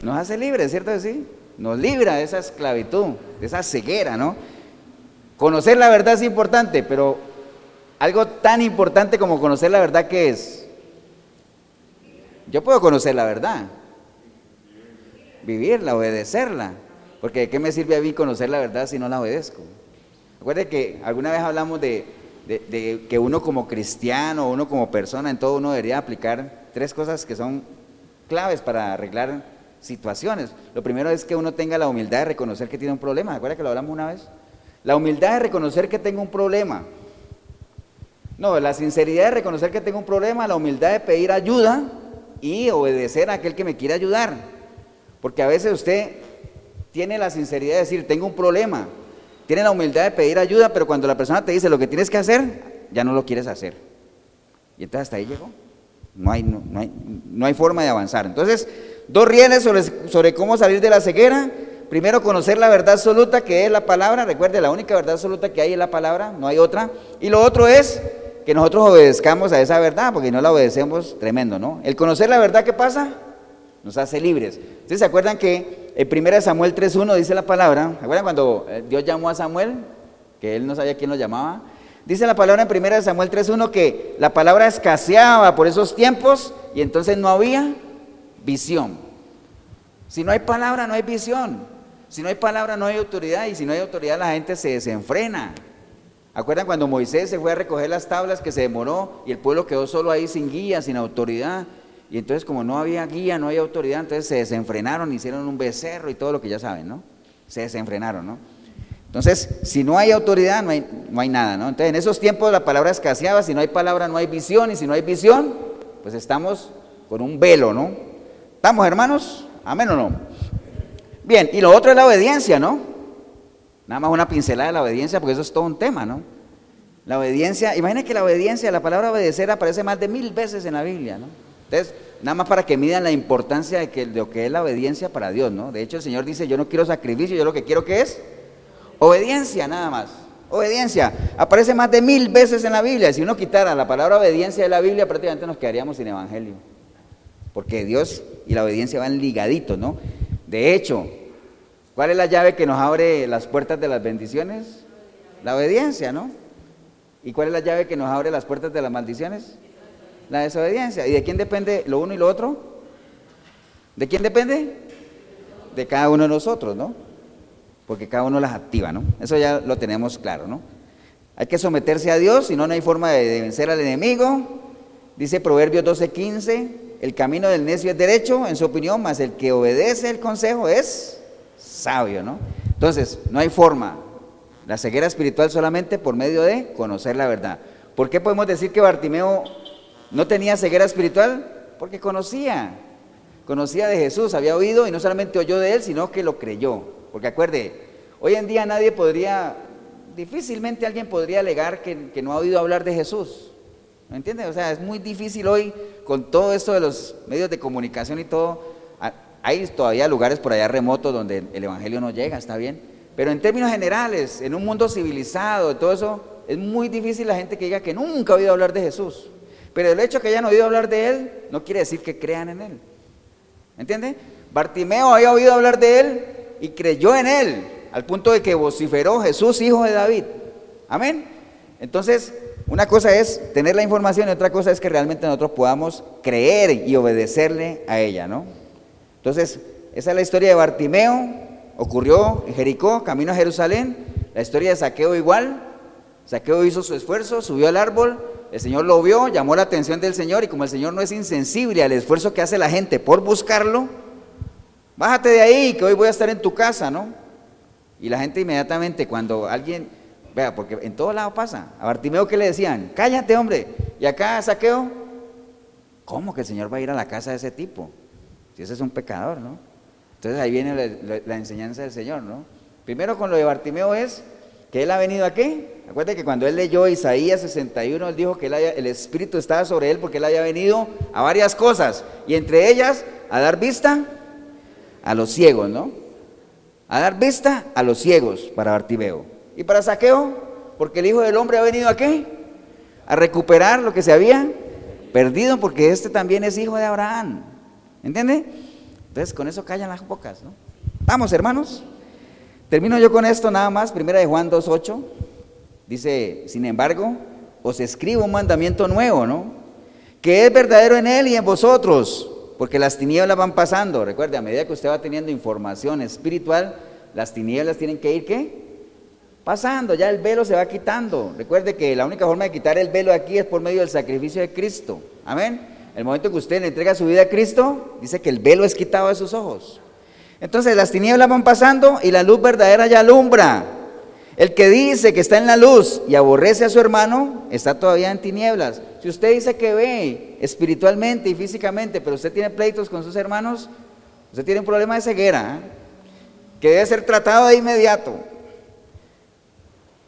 Nos hace libres, ¿cierto que sí? Nos libra de esa esclavitud, de esa ceguera, ¿no? Conocer la verdad es importante, pero algo tan importante como conocer la verdad, ¿qué es? Yo puedo conocer la verdad, vivirla, obedecerla, porque ¿de qué me sirve a mí conocer la verdad si no la obedezco? Recuerde que alguna vez hablamos de de, que uno como cristiano, uno como persona, en todo uno debería aplicar tres cosas que son claves para arreglar situaciones. Lo primero es que uno tenga la humildad de reconocer que tiene un problema. ¿Se acuerda que lo hablamos una vez? La humildad de reconocer que tengo un problema. No, la sinceridad de reconocer que tengo un problema, la humildad de pedir ayuda y obedecer a aquel que me quiere ayudar. Porque a veces usted tiene la sinceridad de decir, tengo un problema, tiene la humildad de pedir ayuda, pero cuando la persona te dice lo que tienes que hacer, ya no lo quieres hacer. Y entonces hasta ahí llegó. No hay, no, hay, no hay forma de avanzar. Entonces, dos rieles sobre, cómo salir de la ceguera. Primero, conocer la verdad absoluta que es la palabra. Recuerde, la única verdad absoluta que hay es la palabra, no hay otra. Y lo otro es que nosotros obedezcamos a esa verdad, porque no la obedecemos, tremendo, ¿no? El conocer la verdad, ¿qué pasa? Nos hace libres. ¿Ustedes se acuerdan que en 1 Samuel 3.1 dice la palabra, ¿recuerdan cuando eh, Dios llamó a Samuel? Que él no sabía quién lo llamaba. Dice la palabra en 1 Samuel 3.1 que la palabra escaseaba por esos tiempos y entonces no había visión. Si no hay palabra, no hay visión. Si no hay palabra, no hay autoridad. Y si no hay autoridad, la gente se desenfrena. ¿Acuerdan cuando Moisés se fue a recoger las tablas que se demoró y el pueblo quedó solo ahí sin guía, sin autoridad? Y entonces como no había guía, no había autoridad, entonces se desenfrenaron, hicieron un becerro y todo lo que ya saben, ¿no? Se desenfrenaron, ¿no? Entonces, si no hay autoridad, no hay, no hay nada, ¿no? Entonces, en esos tiempos la palabra escaseaba, si no hay palabra, no hay visión, y si no hay visión, pues estamos con un velo, ¿no? ¿Estamos, hermanos? ¿Amén o no? Bien, y lo otro es la obediencia, ¿no? Nada más una pincelada de la obediencia, porque eso es todo un tema, ¿no? La obediencia, imagínense que la obediencia, la palabra obedecer aparece más de mil veces en la Biblia, ¿no? Entonces, nada más para que midan la importancia de, lo que es la obediencia para Dios, ¿no? De hecho, el Señor dice, yo no quiero sacrificio, yo lo que quiero que es obediencia, nada más. Obediencia. Aparece más de mil veces en la Biblia. Si uno quitara la palabra obediencia de la Biblia, prácticamente nos quedaríamos sin evangelio. Porque Dios y la obediencia van ligaditos, ¿no? De hecho, ¿cuál es la llave que nos abre las puertas de las bendiciones? La obediencia, ¿no? ¿Y cuál es la llave que nos abre las puertas de las maldiciones? La desobediencia. ¿Y de quién depende lo uno y lo otro? ¿De quién depende? De cada uno de nosotros, ¿no? Porque cada uno las activa, ¿no? Eso ya lo tenemos claro, ¿no? Hay que someterse a Dios, si no, no hay forma de, vencer al enemigo. Dice Proverbios 12:15, el camino del necio es derecho, en su opinión, mas el que obedece el consejo es sabio, ¿no? Entonces, no hay forma. La ceguera espiritual solamente por medio de conocer la verdad. ¿Por qué podemos decir que Bartimeo no tenía ceguera espiritual porque conocía, conocía de Jesús, había oído y no solamente oyó de él, sino que lo creyó. Porque acuerde, hoy en día nadie podría, difícilmente alguien podría alegar que, no ha oído hablar de Jesús. ¿Me entiendes? O sea, es muy difícil hoy con todo esto de los medios de comunicación y todo. Hay todavía lugares por allá remotos donde el Evangelio no llega, está bien. Pero en términos generales, en un mundo civilizado, todo eso, es muy difícil la gente que diga que nunca ha oído hablar de Jesús. Pero el hecho de que hayan oído hablar de Él no quiere decir que crean en Él. ¿Entiende? Bartimeo había oído hablar de Él y creyó en Él, al punto de que vociferó Jesús, hijo de David. Amén. Entonces, una cosa es tener la información y otra cosa es que realmente nosotros podamos creer y obedecerle a ella, ¿no? Entonces, esa es la historia de Bartimeo, ocurrió en Jericó, camino a Jerusalén, la historia de Saqueo igual, Saqueo hizo su esfuerzo, subió al árbol, el Señor lo vio, llamó la atención del Señor y como el Señor no es insensible al esfuerzo que hace la gente por buscarlo, bájate de ahí que hoy voy a estar en tu casa, ¿no? Y la gente inmediatamente cuando alguien Vea, porque en todo lado pasa. A Bartimeo que le decían, cállate hombre. Y acá saqueo, ¿cómo que el Señor va a ir a la casa de ese tipo? Si ese es un pecador, ¿no? Entonces ahí viene la, enseñanza del Señor, ¿no? Primero con lo de Bartimeo es que él ha venido a qué? Acuérdate que cuando él leyó Isaías 61, él dijo que el Espíritu estaba sobre él porque él había venido a varias cosas. Y entre ellas, a dar vista a los ciegos, ¿no? A dar vista a los ciegos para Bartimeo. ¿Y para saqueo? Porque el Hijo del Hombre ha venido a qué? A recuperar lo que se había perdido, porque este también es hijo de Abraham. ¿Entiende? Entonces con eso callan las bocas, ¿no? Vamos, hermanos. Termino yo con esto nada más. Primera de Juan 2.8. Dice, sin embargo, os escribo un mandamiento nuevo, ¿no? Que es verdadero en él y en vosotros, porque las tinieblas van pasando. Recuerde, a medida que usted va teniendo información espiritual, las tinieblas tienen que ir, ¿qué? pasando, ya el velo se va quitando. Recuerde que la única forma de quitar el velo aquí es por medio del sacrificio de Cristo. Amén. El momento que usted le entrega su vida a Cristo, dice que el velo es quitado de sus ojos. Entonces las tinieblas van pasando y la luz verdadera ya alumbra. El que dice que está en la luz y aborrece a su hermano, está todavía en tinieblas. Si usted dice que ve espiritualmente y físicamente, pero usted tiene pleitos con sus hermanos, usted tiene un problema de ceguera, ¿eh? que debe ser tratado de inmediato.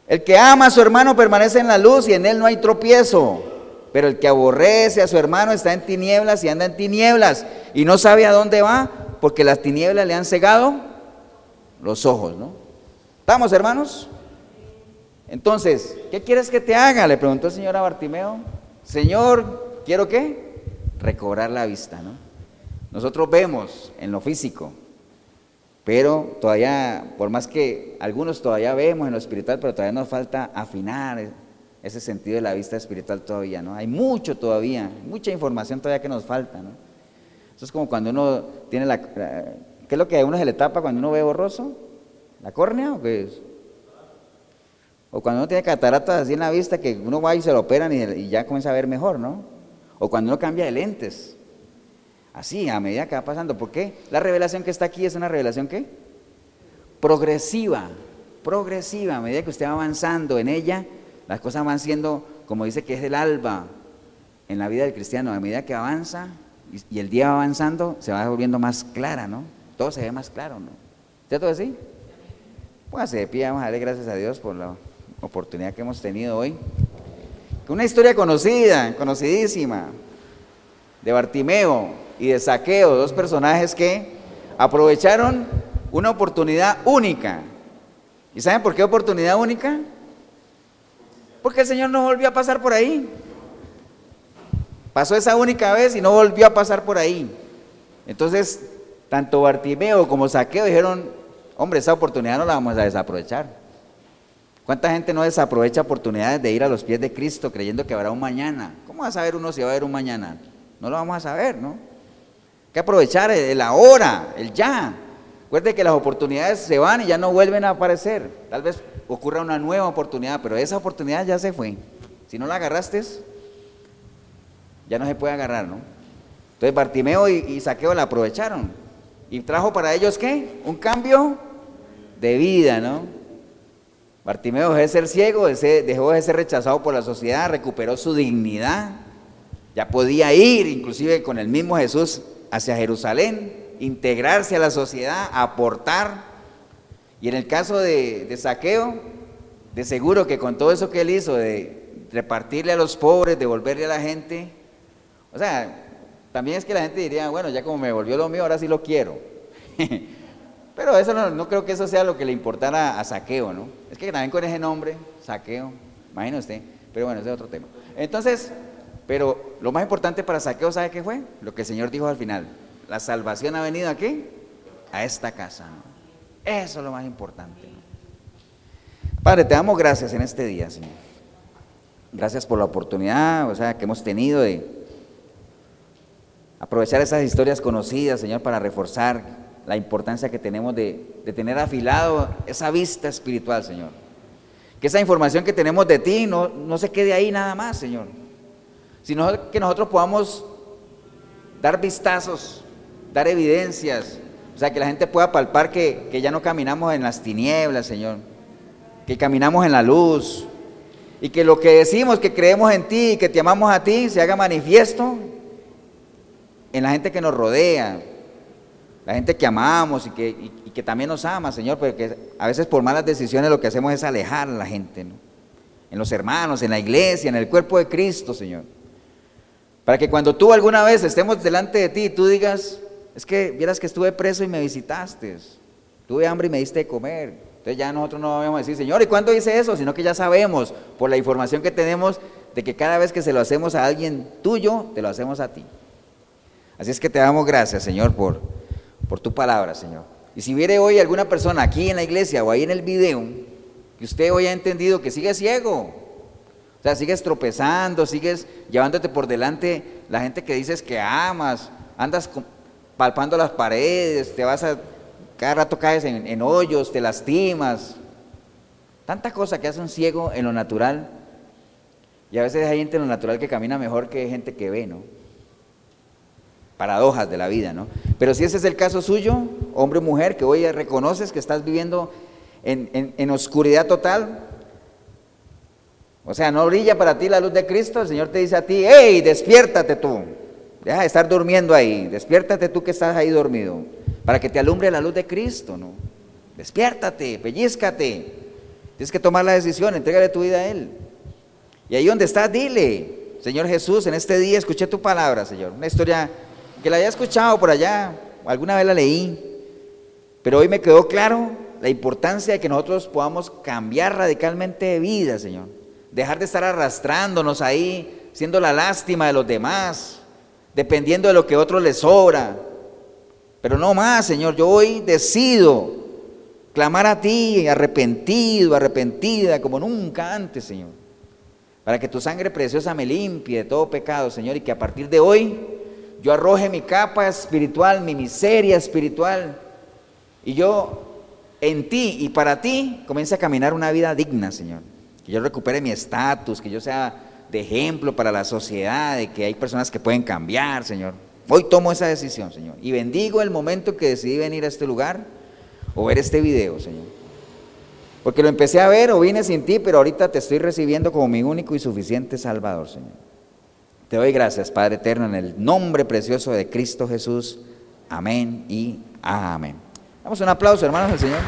El que ama a su hermano permanece en la luz y en él no hay tropiezo. Pero el que aborrece a su hermano está en tinieblas y anda en tinieblas y no sabe a dónde va porque las tinieblas le han cegado los ojos, ¿no? ¿Estamos, hermanos? Entonces, ¿qué quieres que te haga? Le preguntó el Señor a Bartimeo. Señor, ¿quiero qué? Recobrar la vista, ¿no? Nosotros vemos en lo físico, pero todavía, por más que algunos todavía vemos en lo espiritual, pero todavía nos falta afinar ese sentido de la vista espiritual todavía, ¿no? Hay mucho todavía, mucha información todavía que nos falta, ¿no? Eso es como cuando uno tiene la... ¿Qué es lo que a uno se le tapa cuando uno ve borroso? ¿La córnea o qué es? O cuando uno tiene cataratas así en la vista que uno va y se lo operan y, ya comienza a ver mejor, ¿no? O cuando uno cambia de lentes. Así, a medida que va pasando. ¿Por qué? La revelación que está aquí es una revelación ¿qué? Progresiva, progresiva. A medida que usted va avanzando en ella, las cosas van siendo, como dice que es el alba en la vida del cristiano. A medida que avanza y, el día va avanzando, se va volviendo más clara, ¿no? Todo se ve más claro, ¿no? ¿Cierto así? Póngase de pie, vamos a darle gracias a Dios por la oportunidad que hemos tenido hoy. Una historia conocida, conocidísima, de Bartimeo, y de Saqueo, dos personajes que aprovecharon una oportunidad única. ¿Y saben por qué oportunidad única? Porque el Señor no volvió a pasar por ahí. Pasó esa única vez y no volvió a pasar por ahí. Entonces, tanto Bartimeo como Saqueo dijeron, hombre, esa oportunidad no la vamos a desaprovechar. ¿Cuánta gente no desaprovecha oportunidades de ir a los pies de Cristo creyendo que habrá un mañana? ¿Cómo va a saber uno si va a haber un mañana? No lo vamos a saber, ¿no? que aprovechar el ahora, el ya. Recuerde que las oportunidades se van y ya no vuelven a aparecer. Tal vez ocurra una nueva oportunidad, pero esa oportunidad ya se fue. Si no la agarraste, ya no se puede agarrar, ¿no? Entonces Bartimeo y, Saqueo la aprovecharon. ¿Y trajo para ellos qué? Un cambio de vida, ¿no? Bartimeo dejó de ser ciego, dejó de ser rechazado por la sociedad, recuperó su dignidad. Ya podía ir, inclusive con el mismo Jesús, hacia Jerusalén, integrarse a la sociedad, aportar. Y en el caso de, Saqueo, de seguro que con todo eso que él hizo, de repartirle a los pobres, devolverle a la gente, o sea, también es que la gente diría, bueno, ya como me volvió lo mío, ahora sí lo quiero. Pero eso no, creo que eso sea lo que le importara a Saqueo, ¿no? Es que también con ese nombre, Saqueo, imagínese usted. Pero bueno, ese es otro tema. Entonces, pero lo más importante para Saqueo, ¿sabe qué fue? Lo que el Señor dijo al final. La salvación ha venido aquí, a esta casa. Eso es lo más importante. Padre, te damos gracias en este día, Señor. Gracias por la oportunidad, o sea, que hemos tenido de aprovechar esas historias conocidas, Señor, para reforzar la importancia que tenemos de, tener afilado esa vista espiritual, Señor. Que esa información que tenemos de ti no, no se quede ahí nada más, Señor. Sino que nosotros podamos dar vistazos, dar evidencias, o sea, que la gente pueda palpar que, que ya no caminamos en las tinieblas, Señor, que caminamos en la luz y que lo que decimos, que creemos en ti y que te amamos a ti, se haga manifiesto en la gente que nos rodea, la gente que amamos y que, y, también nos ama, Señor, porque a veces por malas decisiones lo que hacemos es alejar a la gente, en los hermanos, en la iglesia, en el cuerpo de Cristo, Señor. Para que cuando tú alguna vez estemos delante de ti, tú digas, es que vieras que estuve preso y me visitaste, tuve hambre y me diste de comer, entonces ya nosotros no vamos a decir, Señor, ¿y cuándo hice eso? Sino que ya sabemos por la información que tenemos de que cada vez que se lo hacemos a alguien tuyo, te lo hacemos a ti. Así es que te damos gracias, Señor, por, por tu palabra, Señor. Y si viene hoy alguna persona aquí en la iglesia o ahí en el video, que usted hoy ha entendido que sigue ciego, o sea, sigues tropezando, sigues llevándote por delante la gente que dices que amas, andas palpando las paredes, te vas a cada rato caes en, hoyos, te lastimas. Tanta cosa que hace un ciego en lo natural. Y a veces hay gente en lo natural que camina mejor que gente que ve, ¿no? Paradojas de la vida, ¿no? Pero si ese es el caso suyo, hombre o mujer, que hoy reconoces que estás viviendo en, oscuridad total, o sea, no brilla para ti la luz de Cristo, el Señor te dice a ti, hey, despiértate tú, deja de estar durmiendo ahí, despiértate tú que estás ahí dormido para que te alumbre la luz de Cristo, ¿no? Despiértate, pellizcate. Tienes que tomar la decisión, entrégale tu vida a Él. Y ahí donde estás, dile, Señor Jesús, en este día escuché tu palabra, Señor. Una historia que la haya escuchado por allá, alguna vez la leí, pero hoy me quedó claro la importancia de que nosotros podamos cambiar radicalmente de vida, Señor. Dejar de estar arrastrándonos ahí, siendo la lástima de los demás, dependiendo de lo que otros les sobra, pero no más, Señor, yo hoy decido clamar a ti arrepentido, arrepentida, como nunca antes, Señor. Para que tu sangre preciosa me limpie de todo pecado, Señor, y que a partir de hoy yo arroje mi capa espiritual, mi miseria espiritual, y yo en ti y para ti comience a caminar una vida digna, Señor. Que yo recupere mi estatus, que yo sea de ejemplo para la sociedad, de que hay personas que pueden cambiar, Señor. Hoy tomo esa decisión, Señor. Y bendigo el momento que decidí venir a este lugar o ver este video, Señor. Porque lo empecé a ver o vine sin ti, pero ahorita te estoy recibiendo como mi único y suficiente Salvador, Señor. Te doy gracias, Padre Eterno, en el nombre precioso de Cristo Jesús. Amén y amén. Damos un aplauso, hermanos, al Señor.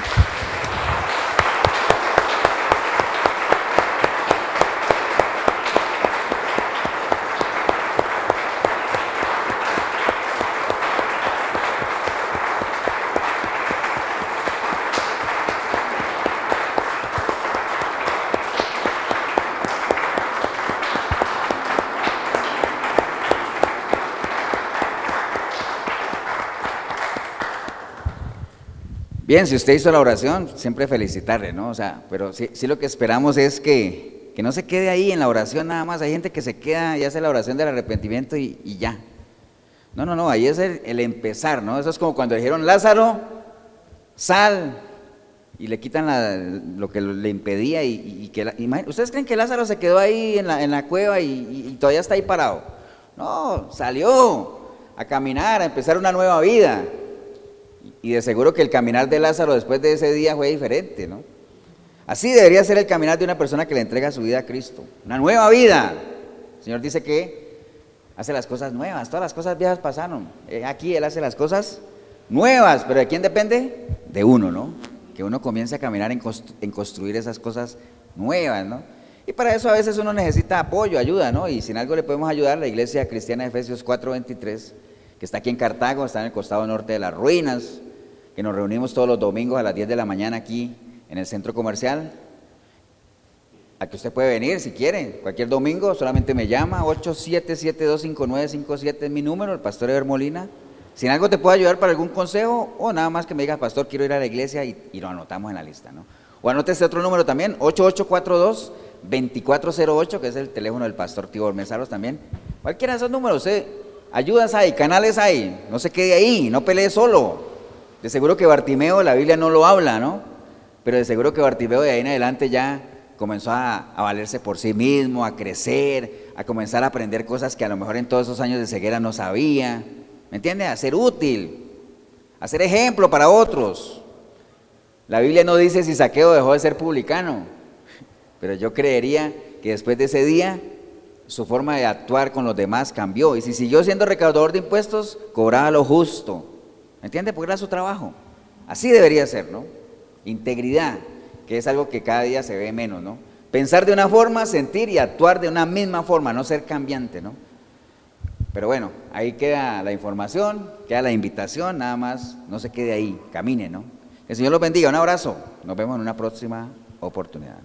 Bien, si usted hizo la oración, siempre felicitarle, ¿no? O sea, pero sí, lo que esperamos es que, no se quede ahí en la oración nada más. Hay gente que se queda y hace la oración del arrepentimiento y, ya. No, no, no, ahí es el, empezar, ¿no? Eso es como cuando dijeron, Lázaro, sal, y le quitan lo que le impedía y, que... ¿Ustedes creen que Lázaro se quedó ahí en la, en la cueva y todavía está ahí parado? No, salió a caminar, a empezar una nueva vida. Y de seguro que el caminar de Lázaro después de ese día fue diferente, ¿no? Así debería ser el caminar de una persona que le entrega su vida a Cristo. Una nueva vida. El Señor dice que hace las cosas nuevas. Todas las cosas viejas pasaron. Eh, aquí Él hace las cosas nuevas. ¿Pero de quién depende? De uno, ¿no? Que uno comience a caminar en, construir esas cosas nuevas, ¿no? Y para eso a veces uno necesita apoyo, ayuda, ¿no? Y sin algo le podemos ayudar, la iglesia cristiana de Efesios 4:23, que está aquí en Cartago, está en el costado norte de las ruinas, que nos reunimos todos los domingos a las 10 de la mañana aquí en el centro comercial. A que usted puede venir si quiere, cualquier domingo, solamente me llama, 87725957 es mi número, el pastor Eber Molina. Si en algo te puedo ayudar para algún consejo, o nada más que me digas, pastor, quiero ir a la iglesia y, lo anotamos en la lista, ¿no? O anote este otro número también, 8842-2408, que es el teléfono del pastor Tibor Mesaros también. Cualquiera de esos números, ¿eh? ayudas hay, canales hay, no se quede ahí, no pelee solo. De seguro que Bartimeo, la Biblia no lo habla, ¿no? Pero de seguro que Bartimeo de ahí en adelante ya comenzó a, valerse por sí mismo, a crecer, a comenzar a aprender cosas que a lo mejor en todos esos años de ceguera no sabía. ¿Me entiende? A ser útil, a ser ejemplo para otros. La Biblia no dice si Saqueo dejó de ser publicano, pero yo creería que después de ese día su forma de actuar con los demás cambió. Y si siguió siendo recaudador de impuestos, cobraba lo justo. ¿Me entiende? Porque era su trabajo. Así debería ser, ¿no? Integridad, que es algo que cada día se ve menos, ¿no? Pensar de una forma, sentir y actuar de una misma forma, no ser cambiante, ¿no? Pero bueno, ahí queda la información, queda la invitación, nada más, no se quede ahí, camine, ¿no? Que el Señor los bendiga, un abrazo, nos vemos en una próxima oportunidad.